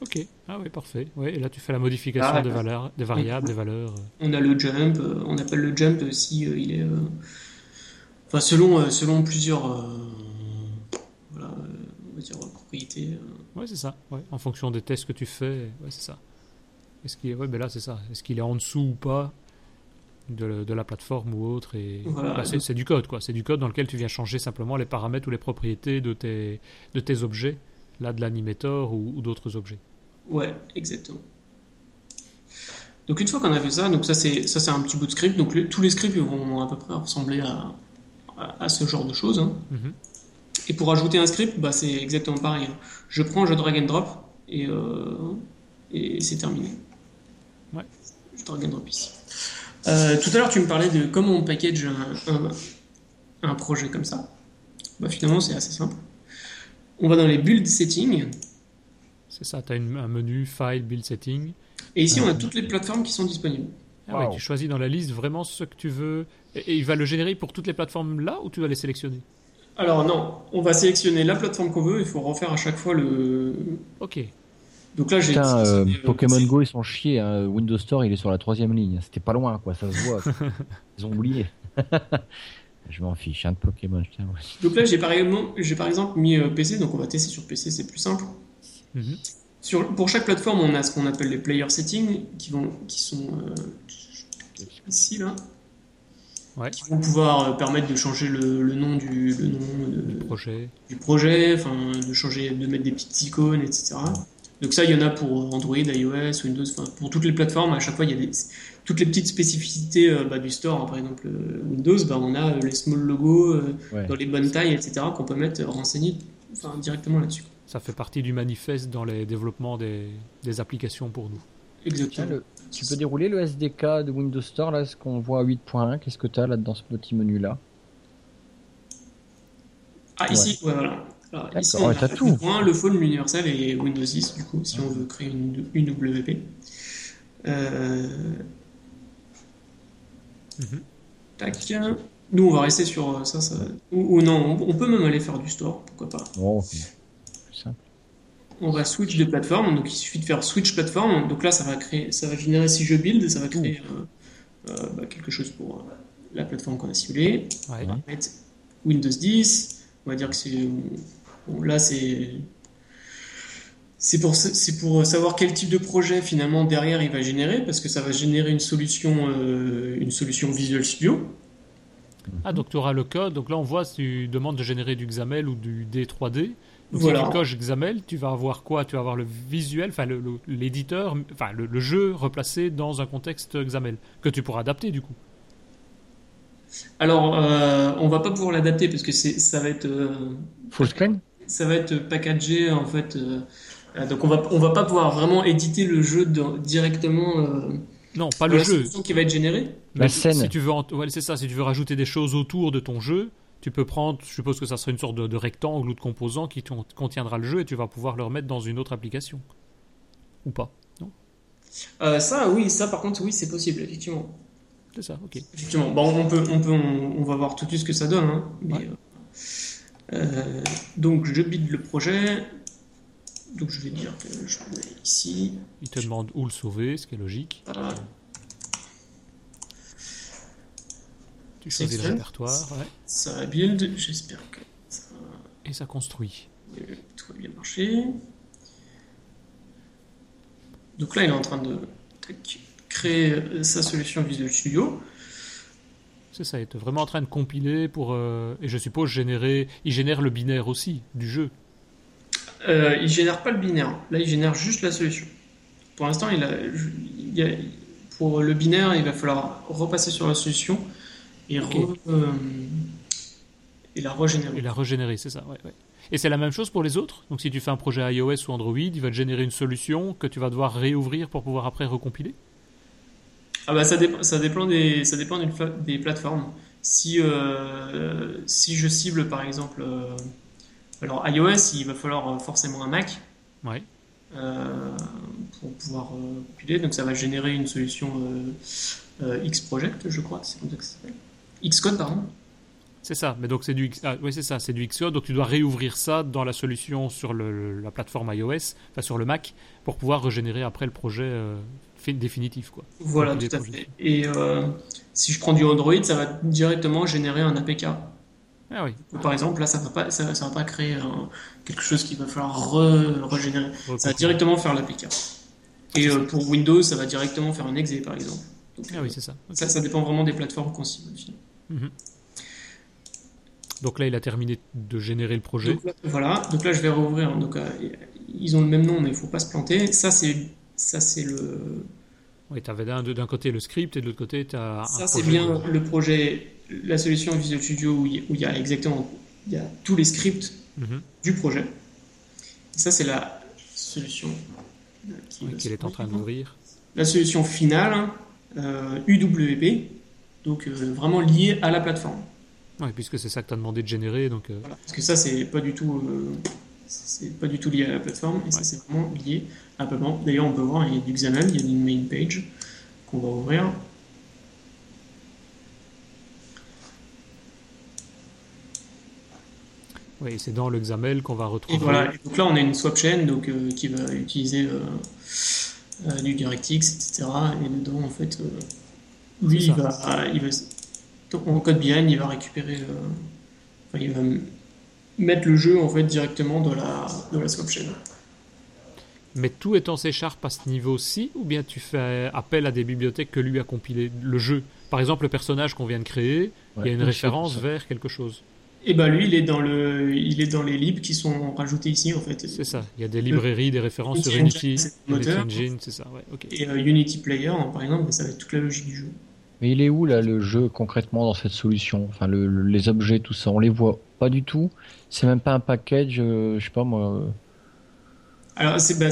Ok, ah oui, parfait. Ouais, et là, tu fais la modification ah, des, valeurs, des variables, des valeurs. On a le jump, euh, on appelle le jump si il est. enfin, selon, selon plusieurs. voilà, on va dire propriétés. Ouais, c'est ça. Ouais. En fonction des tests que tu fais, ouais, c'est ça. Est-ce qu'il est... Ouais, ben là, c'est ça. Est-ce qu'il est en dessous ou pas de, de la plateforme ou autre et bah, c'est, du code, quoi. C'est du code dans lequel tu viens changer simplement les paramètres ou les propriétés de tes, de tes objets, là, de l'animator ou, d'autres objets. Ouais, exactement. Donc une fois qu'on a fait ça, donc ça c'est ça c'est un petit bout de script. Donc tous les scripts vont à peu près ressembler à, à, ce genre de choses. Hein. Mm-hmm. Et pour ajouter un script, bah, c'est exactement pareil. Je prends, je drag and drop et, euh, et c'est terminé. Ouais. Je drag and drop ici. Euh, tout à l'heure, tu me parlais de comment on package un, un, projet comme ça. Bah, finalement, c'est assez simple. On va dans les build settings. C'est ça, tu as un menu file build setting. Et ici, on a euh, toutes les plateformes qui sont disponibles. Ah ouais, tu choisis dans la liste vraiment ce que tu veux. Et, il va le générer pour toutes les plateformes là ou tu vas les sélectionner? Alors non, on va sélectionner la plateforme qu'on veut, il faut refaire à chaque fois le... Ok. Donc là, j'ai. Euh, Pokémon Go, ils sont chiés. Hein. Windows Store, il est sur la troisième ligne. C'était pas loin, quoi. Ça se voit. ils ont oublié. je m'en fiche, un de Pokémon. Donc là, j'ai par, exemple, par exemple mis euh, PC. Donc on va tester sur PC, c'est plus simple. Mhm. sur, pour chaque plateforme, on a ce qu'on appelle les player settings qui, vont, qui sont euh, ici, là qui vont pouvoir euh, permettre de changer le, nom du, nom projet, du projet, enfin de changer, de mettre des petites icônes, etc. Donc ça, il y en a pour Android, iOS, Windows, enfin pour toutes les plateformes. À chaque fois, il y a des, toutes les petites spécificités euh, bah, du store. Hein. par exemple, euh, Windows, bah, on a les small logos dans les bonnes tailles, etc. qu'on peut mettre renseigner directement là-dessus. Ça fait partie du manifeste dans les développements des, des applications pour nous. Exactement. Tu peux dérouler le SDK de Windows Store, là, ce qu'on voit à 8.1. Qu'est-ce que tu as là dans ce petit menu-là Ah, ici, ouais, voilà. ici, on a tout. le phone, l'universel et Windows 10, du coup, si on veut créer une, une WP. Euh... Mhm. Tac. Nous, on va rester sur ça. ça... Ou, non, on, peut même aller faire du store, pourquoi pas. Oh, on va switch de plateforme. Donc il suffit de faire switch plateforme. Donc là, ça va créer, ça va générer si je build, ça va créer euh, euh, bah, quelque chose pour euh, la plateforme qu'on a ciblée. On va mettre Windows 10. On va dire que c'est là c'est c'est pour, c'est pour savoir quel type de projet finalement derrière il va générer, parce que ça va générer une solution, une solution Visual Studio. Ah, donc tu auras le code. Donc là, on voit si tu demandes de générer du XAML ou du D3D. Voilà. Si tu coches XAML, tu vas avoir quoi? Tu vas avoir le visuel, enfin l'éditeur, enfin le, jeu replacé dans un contexte XAML que tu pourras adapter du coup. Alors, euh, on va pas pouvoir l'adapter parce que ça va être euh, full screen? Ça va être packagé en fait. Euh, donc on va on va pas pouvoir vraiment éditer le jeu directement Non, pas le la jeu. qui va être générée La Mais scène. Si tu veux, ouais, c'est ça. Si tu veux rajouter des choses autour de ton jeu, tu peux prendre. Je suppose que ça sera une sorte de, de rectangle ou de composant qui contiendra le jeu et tu vas pouvoir le remettre dans une autre application. Ou pas. Non? Euh, Ça, oui, ça par contre, oui, c'est possible, effectivement. C'est ça. Ok. Effectivement. Bon, on peut, on peut, on, on va voir tout de suite ce que ça donne. hein, mais, Ouais. euh, euh, donc, je bide le projet. Donc, je vais dire que je mets ici. Il te demande où le sauver, ce qui est logique. Voilà. Tu choisis le répertoire ouais, Ça build. J'espère que ça, et ça construit. tout va bien marcher. Donc là, il est en train de créer euh, sa solution Visual Studio. C'est ça. Il est vraiment en train de compiler pour. euh, et je suppose générer. Il génère le binaire aussi du jeu. Euh, il génère pas le binaire. Là, il génère juste la solution. Pour l'instant, il a, il y a- pour le binaire, il va falloir repasser sur la solution et, re- euh, et la régénérer. Il a régénéré, c'est ça. Ouais, ouais. Et c'est la même chose pour les autres? Donc si tu fais un projet iOS ou Android, il va te générer une solution que tu vas devoir réouvrir pour pouvoir après recompiler? Ah bah ça dépend, ça dépend des, ça dépend des plateformes. Si euh, si je cible par exemple, euh, alors iOS, il va falloir forcément un Mac Ouais. euh, pour pouvoir compiler. Donc ça va générer une solution euh, Xproject, je crois, c'est comme ça que ça s'appelle. Xcode, pardon. C'est ça. Mais donc c'est du ah, ouais, c'est ça, c'est du Xcode. Donc tu dois réouvrir ça dans la solution sur le- la plateforme iOS, enfin sur le Mac, pour pouvoir régénérer après le projet euh, fi- définitif, quoi. Voilà, tout à fait. Et euh, si je prends du Android, ça va directement générer un APK. Ah oui. Par exemple, là, ça va pas, ça, ça va pas créer un- quelque chose qu'il va falloir re- régénérer. Ça va directement faire l'APK. Et euh, pour Windows, ça va directement faire un exe, par exemple. Donc, Ah oui, c'est ça. Ça, ça dépend vraiment des plateformes qu'on cible. Mhm. Donc là, il a terminé de générer le projet. Donc là, voilà, donc là je vais rouvrir. Donc euh, ils ont le même nom, mais il faut pas se planter. Ça c'est ça c'est le Oui, tu avais d'un d'un côté le script et de l'autre côté, tu as ça c'est bien le projet, la solution Visual Studio où il y a- où il y a exactement il y a tous les scripts Mhm. du projet. Et ça c'est la solution euh, qui est en train d'ouvrir. La solution finale euh, UWP, donc euh, vraiment liée à la plateforme. Oui, puisque c'est ça que tu as demandé de générer. Donc, euh, Voilà. Parce que ça, c'est pas du tout, euh, c'est pas du tout lié à la plateforme, et ça, c'est vraiment lié à plateforme. D'ailleurs, on peut voir, il y a du XAML, il y a une main page qu'on va ouvrir. oui, c'est dans le XAML qu'on va Et retrouver. voilà. Et donc là, on a une swap chain, donc euh, qui va utiliser euh, euh, du DirectX, etc. Et dedans, en fait, euh, lui, C'est il va, il va, donc, en code behind, il va récupérer, le- enfin, il va mettre le jeu en fait directement dans la, dans la swap chain. Mais tout est en C Sharp à ce niveau-ci, ou bien tu fais appel à des bibliothèques que lui a compilé le jeu? Par exemple, le personnage qu'on vient de créer, il y a une référence vers quelque chose. Et ben lui, il est dans le, il est dans les libs qui sont rajoutés ici en fait. C'est ça. Il y a des librairies, des références sur Unity Unity, Engine, c'est ça. Ouais. Et euh, Unity Player, par exemple, ça va être toute la logique du jeu. Mais il est où là le jeu concrètement dans cette solution? Enfin, le- le- les objets, tout ça, on les voit pas du tout. C'est même pas un package, euh, je sais pas moi. euh, Alors c'est bah,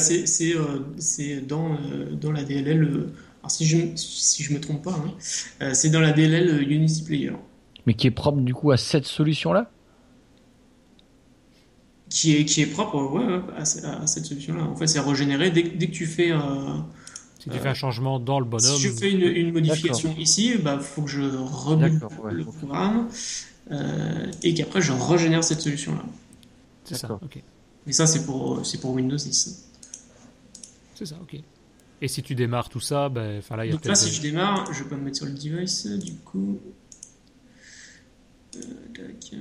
euh, dans euh, dans la DLL. alors si je me- si je me trompe pas, hein, c'est dans la DLL Unity Player mais qui est propre du coup à cette solution là qui est qui est propre ouais, ouais, à, ce- à cette solution-là. En fait, c'est régénéré dès, dès que tu fais Si tu fais un changement dans le bonhomme, si je fais une, une modification ici, bah faut que je D'accord, ouais, le programme euh, et qu'après je régénère cette solution-là. c'est ça. D'accord. Ok. Mais ça c'est pour c'est pour Windows 10. C'est ça. Ok. Et si tu démarres tout ça, ben, enfin là, il y a Donc là, si je démarre, je peux me mettre sur le device, du coup. Euh, tac.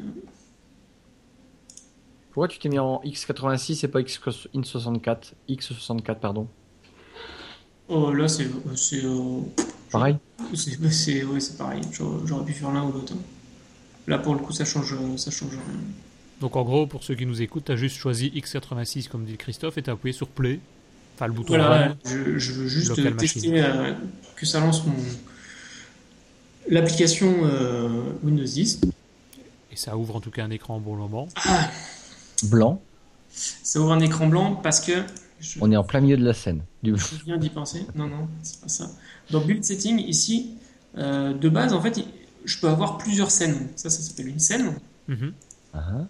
Pourquoi tu t'es mis en x86 et pas x64 x64 pardon. Oh, là, c'est. C'est euh, Pareil. c'est- c'est- ouais, c'est pareil. J'aurais pu faire l'un ou l'autre. hein. Là, pour le coup, ça change, ça change rien. Donc en gros, pour ceux qui nous écoutent, tu as juste choisi x86 comme dit Christophe et tu as appuyé sur play, enfin le bouton Voilà, run. je, je veux juste Local tester euh, que ça lance mon. L'application euh, Windows 10. et ça ouvre en tout cas un écran au bon moment. Ah, Blanc. ça ouvre un écran blanc parce que On est en plein milieu de la scène. Du... Je viens d'y penser. Non, non, c'est pas ça. Dans Build Setting, ici, euh, de base, en fait, je peux avoir plusieurs scènes. Ça, ça s'appelle une scène mm-hmm. ah.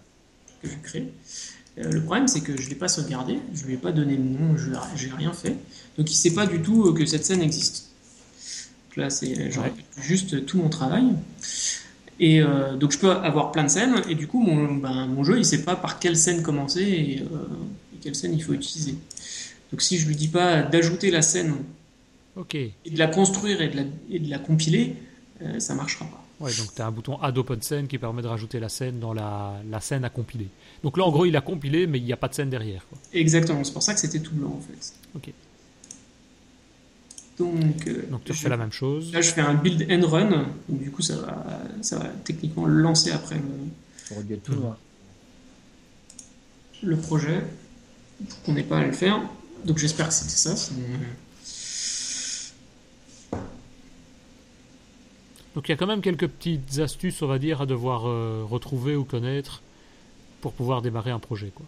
que je crée. Euh, le problème, c'est que je ne l'ai pas sauvegardé, je ne lui ai pas donné de nom, je n'ai rien fait. Donc, il ne sait pas du tout euh, que cette scène existe. Donc là, c'est juste tout mon travail. Et donc, je peux avoir plein de scènes, et du coup, mon, ben, mon jeu, il ne sait pas par quelle scène commencer et, quelle scène il faut utiliser. Donc, si je lui dis pas d'ajouter la scène et de la construire et de la, et de la compiler, euh, ça marchera pas. Ouais, donc tu as un bouton Add Open Scene qui permet de rajouter la scène dans la, la scène à compiler. Donc là, en gros, il a compilé, mais il n'y a pas de scène derrière. Quoi. Exactement, c'est pour ça que c'était tout blanc en fait. Ok. Donc, euh, donc tu fais la même chose. Là, je fais un build and run. Donc, du coup, ça va, ça va techniquement lancer après le, tout le projet. Pour qu'on n'ait pas à le faire. Donc j'espère que c'était ça. Donc il y a quand même quelques petites astuces, on va dire, à devoir euh, retrouver ou connaître pour pouvoir démarrer un projet. Quoi.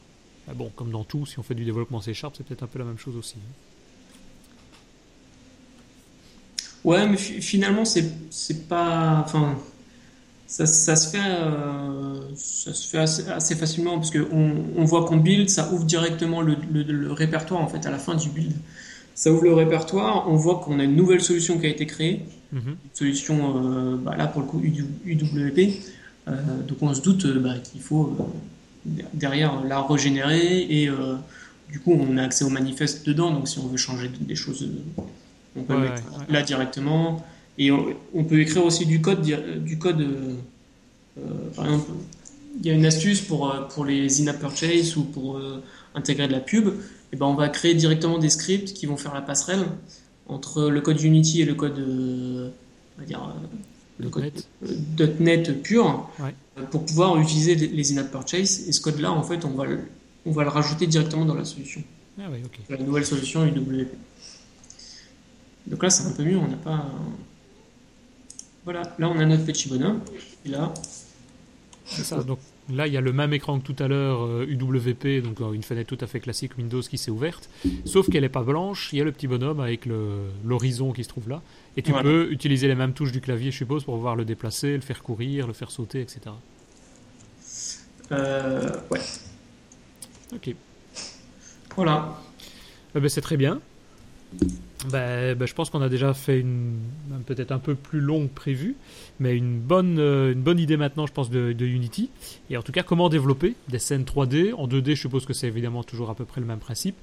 bon, comme dans tout, si on fait du développement C Sharp, c'est peut-être un peu la même chose aussi. Hein. Ouais, mais finalement, c'est pas. Enfin, ça, ça, se fait, euh, ça se fait assez, facilement parce qu'on on voit qu'on build, ça ouvre directement le, le, répertoire en fait à la fin du build. Ça ouvre le répertoire, on voit qu'on a une nouvelle solution qui a été créée, mhm. une solution euh, bah là pour le coup UWP. Euh, donc on se doute bah, qu'il faut derrière la régénérer et du coup on a accès au manifeste dedans. Donc si on veut changer des choses, on peut mettre là directement. Et on, peut écrire aussi du code. Du code euh, euh, par exemple, il y a une astuce pour, euh, pour les in-app purchase ou pour intégrer de la pub. Et ben on va créer directement des scripts qui vont faire la passerelle entre le code Unity et le code, on va dire, le code .NET pur pour pouvoir utiliser les in-app purchase. Et ce code-là, en fait, on va, le, on va le rajouter directement dans la solution. Ah La nouvelle solution UWP. Donc là, c'est un peu mieux. On n'a pas. Voilà, là on a notre petit bonhomme. Et là. C'est ça, donc là il y a le même écran que tout à l'heure, UWP, euh, donc euh, une fenêtre tout à fait classique Windows qui s'est ouverte. Sauf qu'elle n'est pas blanche, il y a le petit bonhomme avec l'horizon qui se trouve là. Et tu peux utiliser les mêmes touches du clavier, je suppose, pour pouvoir le déplacer, le faire courir, le faire sauter, etc. Euh, ouais. Ok. Voilà. Eh ben, c'est très bien. Ben, ben, je pense qu'on a déjà fait une peut-être un peu plus longue prévue, mais une bonne, euh, une bonne idée maintenant, je pense, de, Unity. Et en tout cas, comment développer des scènes 3D. En 2D, je suppose que c'est évidemment toujours à peu près le même principe.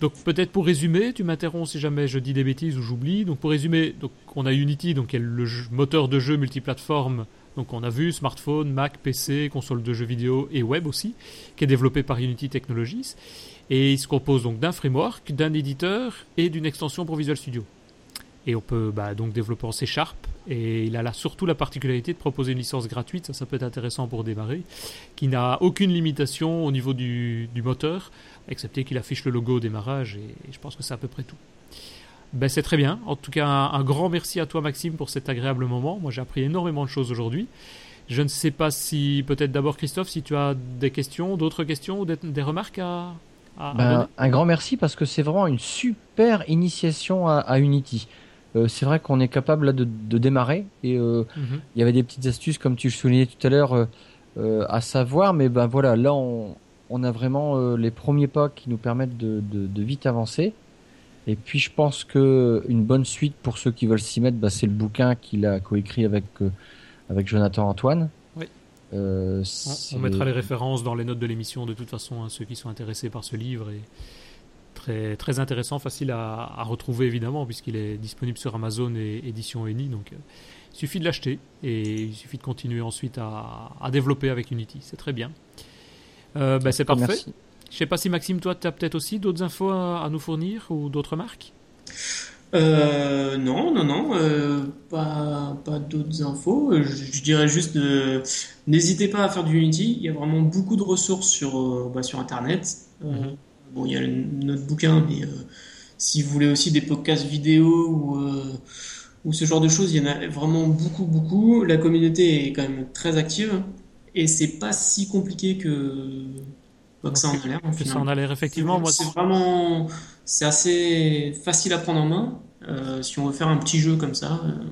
Donc peut-être pour résumer, tu m'interromps si jamais je dis des bêtises ou j'oublie. Donc pour résumer, donc on a Unity, donc qui est le moteur de jeu multiplateforme. Donc on a vu smartphone, Mac, PC, console de jeux vidéo et web aussi, qui est développé par Unity Technologies. Et il se compose donc d'un framework, d'un éditeur et d'une extension pour Visual Studio. Et on peut bah, donc développer en C Sharp. Et il a là surtout la particularité de proposer une licence gratuite, ça, ça peut être intéressant pour démarrer, qui n'a aucune limitation au niveau du, moteur, excepté qu'il affiche le logo au démarrage, et, je pense que c'est à peu près tout. Ben, c'est très bien. En tout cas, un, grand merci à toi, Maxime, pour cet agréable moment. Moi, j'ai appris énormément de choses aujourd'hui. Je ne sais pas si, peut-être d'abord, Christophe, si tu as des questions, d'autres questions ou des remarques à, ben, un grand merci parce que c'est vraiment une super initiation à, Unity. Euh, c'est vrai qu'on est capable de, démarrer et euh, mhm. il y avait des petites astuces comme tu le soulignais tout à l'heure euh, à savoir, mais ben voilà, là on, a vraiment les premiers pas qui nous permettent de, vite avancer. Et puis je pense que une bonne suite pour ceux qui veulent s'y mettre, ben, c'est le bouquin qu'il a coécrit avec avec Jonathan Antoine. Euh, on, mettra les références dans les notes de l'émission de toute façon, à hein, ceux qui sont intéressés par ce livre. Et très, très intéressant, facile à, retrouver évidemment, puisqu'il est disponible sur Amazon et édition Eni. Donc euh, il suffit de l'acheter et il suffit de continuer ensuite à, développer avec Unity. C'est très bien. Euh, bah, c'est parfait. Je Je sais pas si Maxime, toi, tu as peut-être aussi d'autres infos à nous fournir ou d'autres marques? Euh, non, non, non, euh, pas, pas d'autres infos. Je, dirais juste, n'hésitez pas à faire du Unity. Il y a vraiment beaucoup de ressources sur, euh, bah, sur Internet. Mhm. Bon, il y a notre bouquin, mais si vous voulez aussi des podcasts vidéo ou, ou ce genre de choses, il y en a vraiment beaucoup, beaucoup. La communauté est quand même très active et c'est pas si compliqué que que ça en a l'air. ça en a l'air, effectivement. C'est vraiment, c'est assez facile à prendre en main. Euh, si on veut faire un petit jeu comme ça, euh,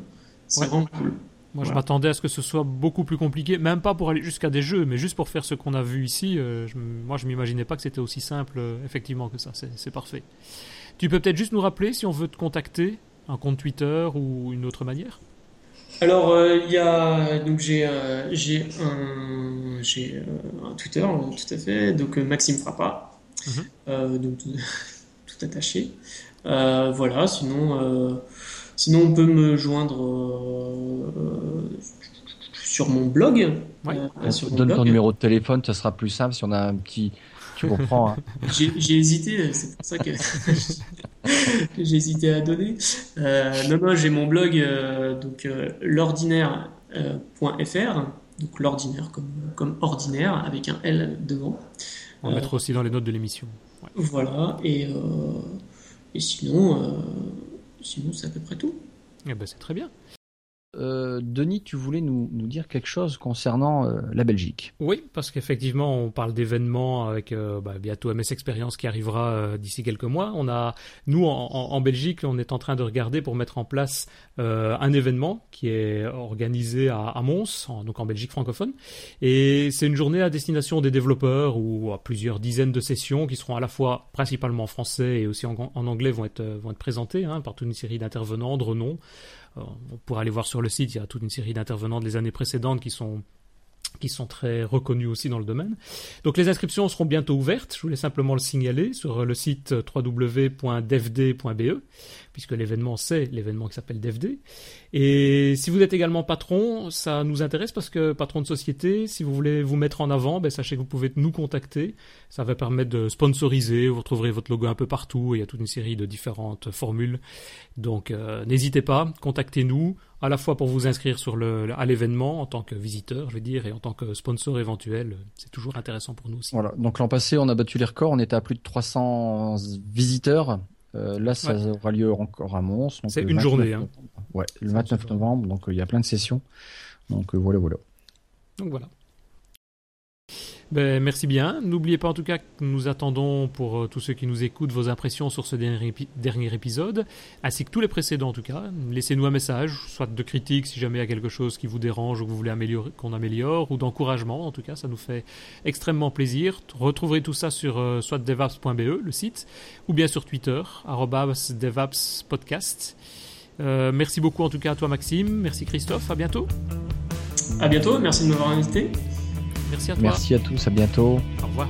c'est vraiment cool. Moi, je m'attendais à ce que ce soit beaucoup plus compliqué, même pas pour aller jusqu'à des jeux, mais juste pour faire ce qu'on a vu ici. Euh, je, moi, je m'imaginais pas que c'était aussi simple, effectivement, que ça. C'est parfait. Tu peux peut-être juste nous rappeler si on veut te contacter, un compte Twitter ou une autre manière? Alors, il y a donc j'ai j'ai un j'ai un Twitter tout à fait donc Maxime Frappa mhm. donc tout attaché euh, voilà, sinon, euh, sinon on peut me joindre euh, sur mon blog. Donne ton numéro de téléphone, ça sera plus simple si on a un petit. Tu comprends. Hein. J'ai hésité, c'est pour ça que j'ai hésité à donner. non, non, j'ai mon blog, donc l'ordinaire.fr, donc l'ordinaire comme, comme ordinaire avec un L devant. On va mettre aussi dans les notes de l'émission. Voilà, et et sinon, euh, sinon c'est à peu près tout. Eh ben, c'est très bien. Euh, Denis, tu voulais nous, dire quelque chose concernant euh, la Belgique. Oui, parce qu'effectivement, on parle d'événements avec euh, bah, bientôt MS Experience qui arrivera d'ici quelques mois. On a, nous, en, Belgique, on est en train de regarder pour mettre en place un événement qui est organisé à, Mons, donc en Belgique francophone. Et c'est une journée à destination des développeurs ou à plusieurs dizaines de sessions qui seront à la fois principalement en français et aussi en, anglais vont être, vont être présentées hein, par toute une série d'intervenants de renom. Euh, on pourra aller voir sur le site, il y a toute une série d'intervenants des années précédentes qui sont qui sont très reconnus aussi dans le domaine. Donc les inscriptions seront bientôt ouvertes, je voulais simplement le signaler sur le site www.devd.be puisque l'événement c'est l'événement qui s'appelle DevD. Et si vous êtes également patron, ça nous intéresse parce que patron de société, si vous voulez vous mettre en avant, ben, sachez que vous pouvez nous contacter. Ça va permettre de sponsoriser, vous retrouverez votre logo un peu partout, il y a toute une série de différentes formules. Donc euh, n'hésitez pas, contactez-nous à la fois pour vous inscrire sur le, à l'événement en tant que visiteur, je veux dire, et en tant que sponsor éventuel. C'est toujours intéressant pour nous aussi. Voilà. Donc l'an passé, on a battu les records. On était à plus de 300 visiteurs euh, là, ça aura lieu encore à Mons. C'est une journée. Hein. Ouais, le 29 novembre. Donc, euh, il y a plein de sessions. Donc, euh, voilà, voilà. Donc, voilà. Ben, merci bien. N'oubliez pas en tout cas que nous attendons pour euh, tous ceux qui nous écoutent vos impressions sur ce dernier, épisode, ainsi que tous les précédents en tout cas. Laissez-nous un message, soit de critique si jamais il y a quelque chose qui vous dérange ou que vous voulez qu'on améliore, ou d'encouragement en tout cas, ça nous fait extrêmement plaisir. Retrouverez tout ça sur euh, soit devaps.be, le site, ou bien sur Twitter, devapspodcast. Euh, merci beaucoup en tout cas à toi Maxime, merci Christophe, à bientôt. À bientôt, merci de m'avoir invité. Merci à toi. Merci à tous, à bientôt. Au revoir.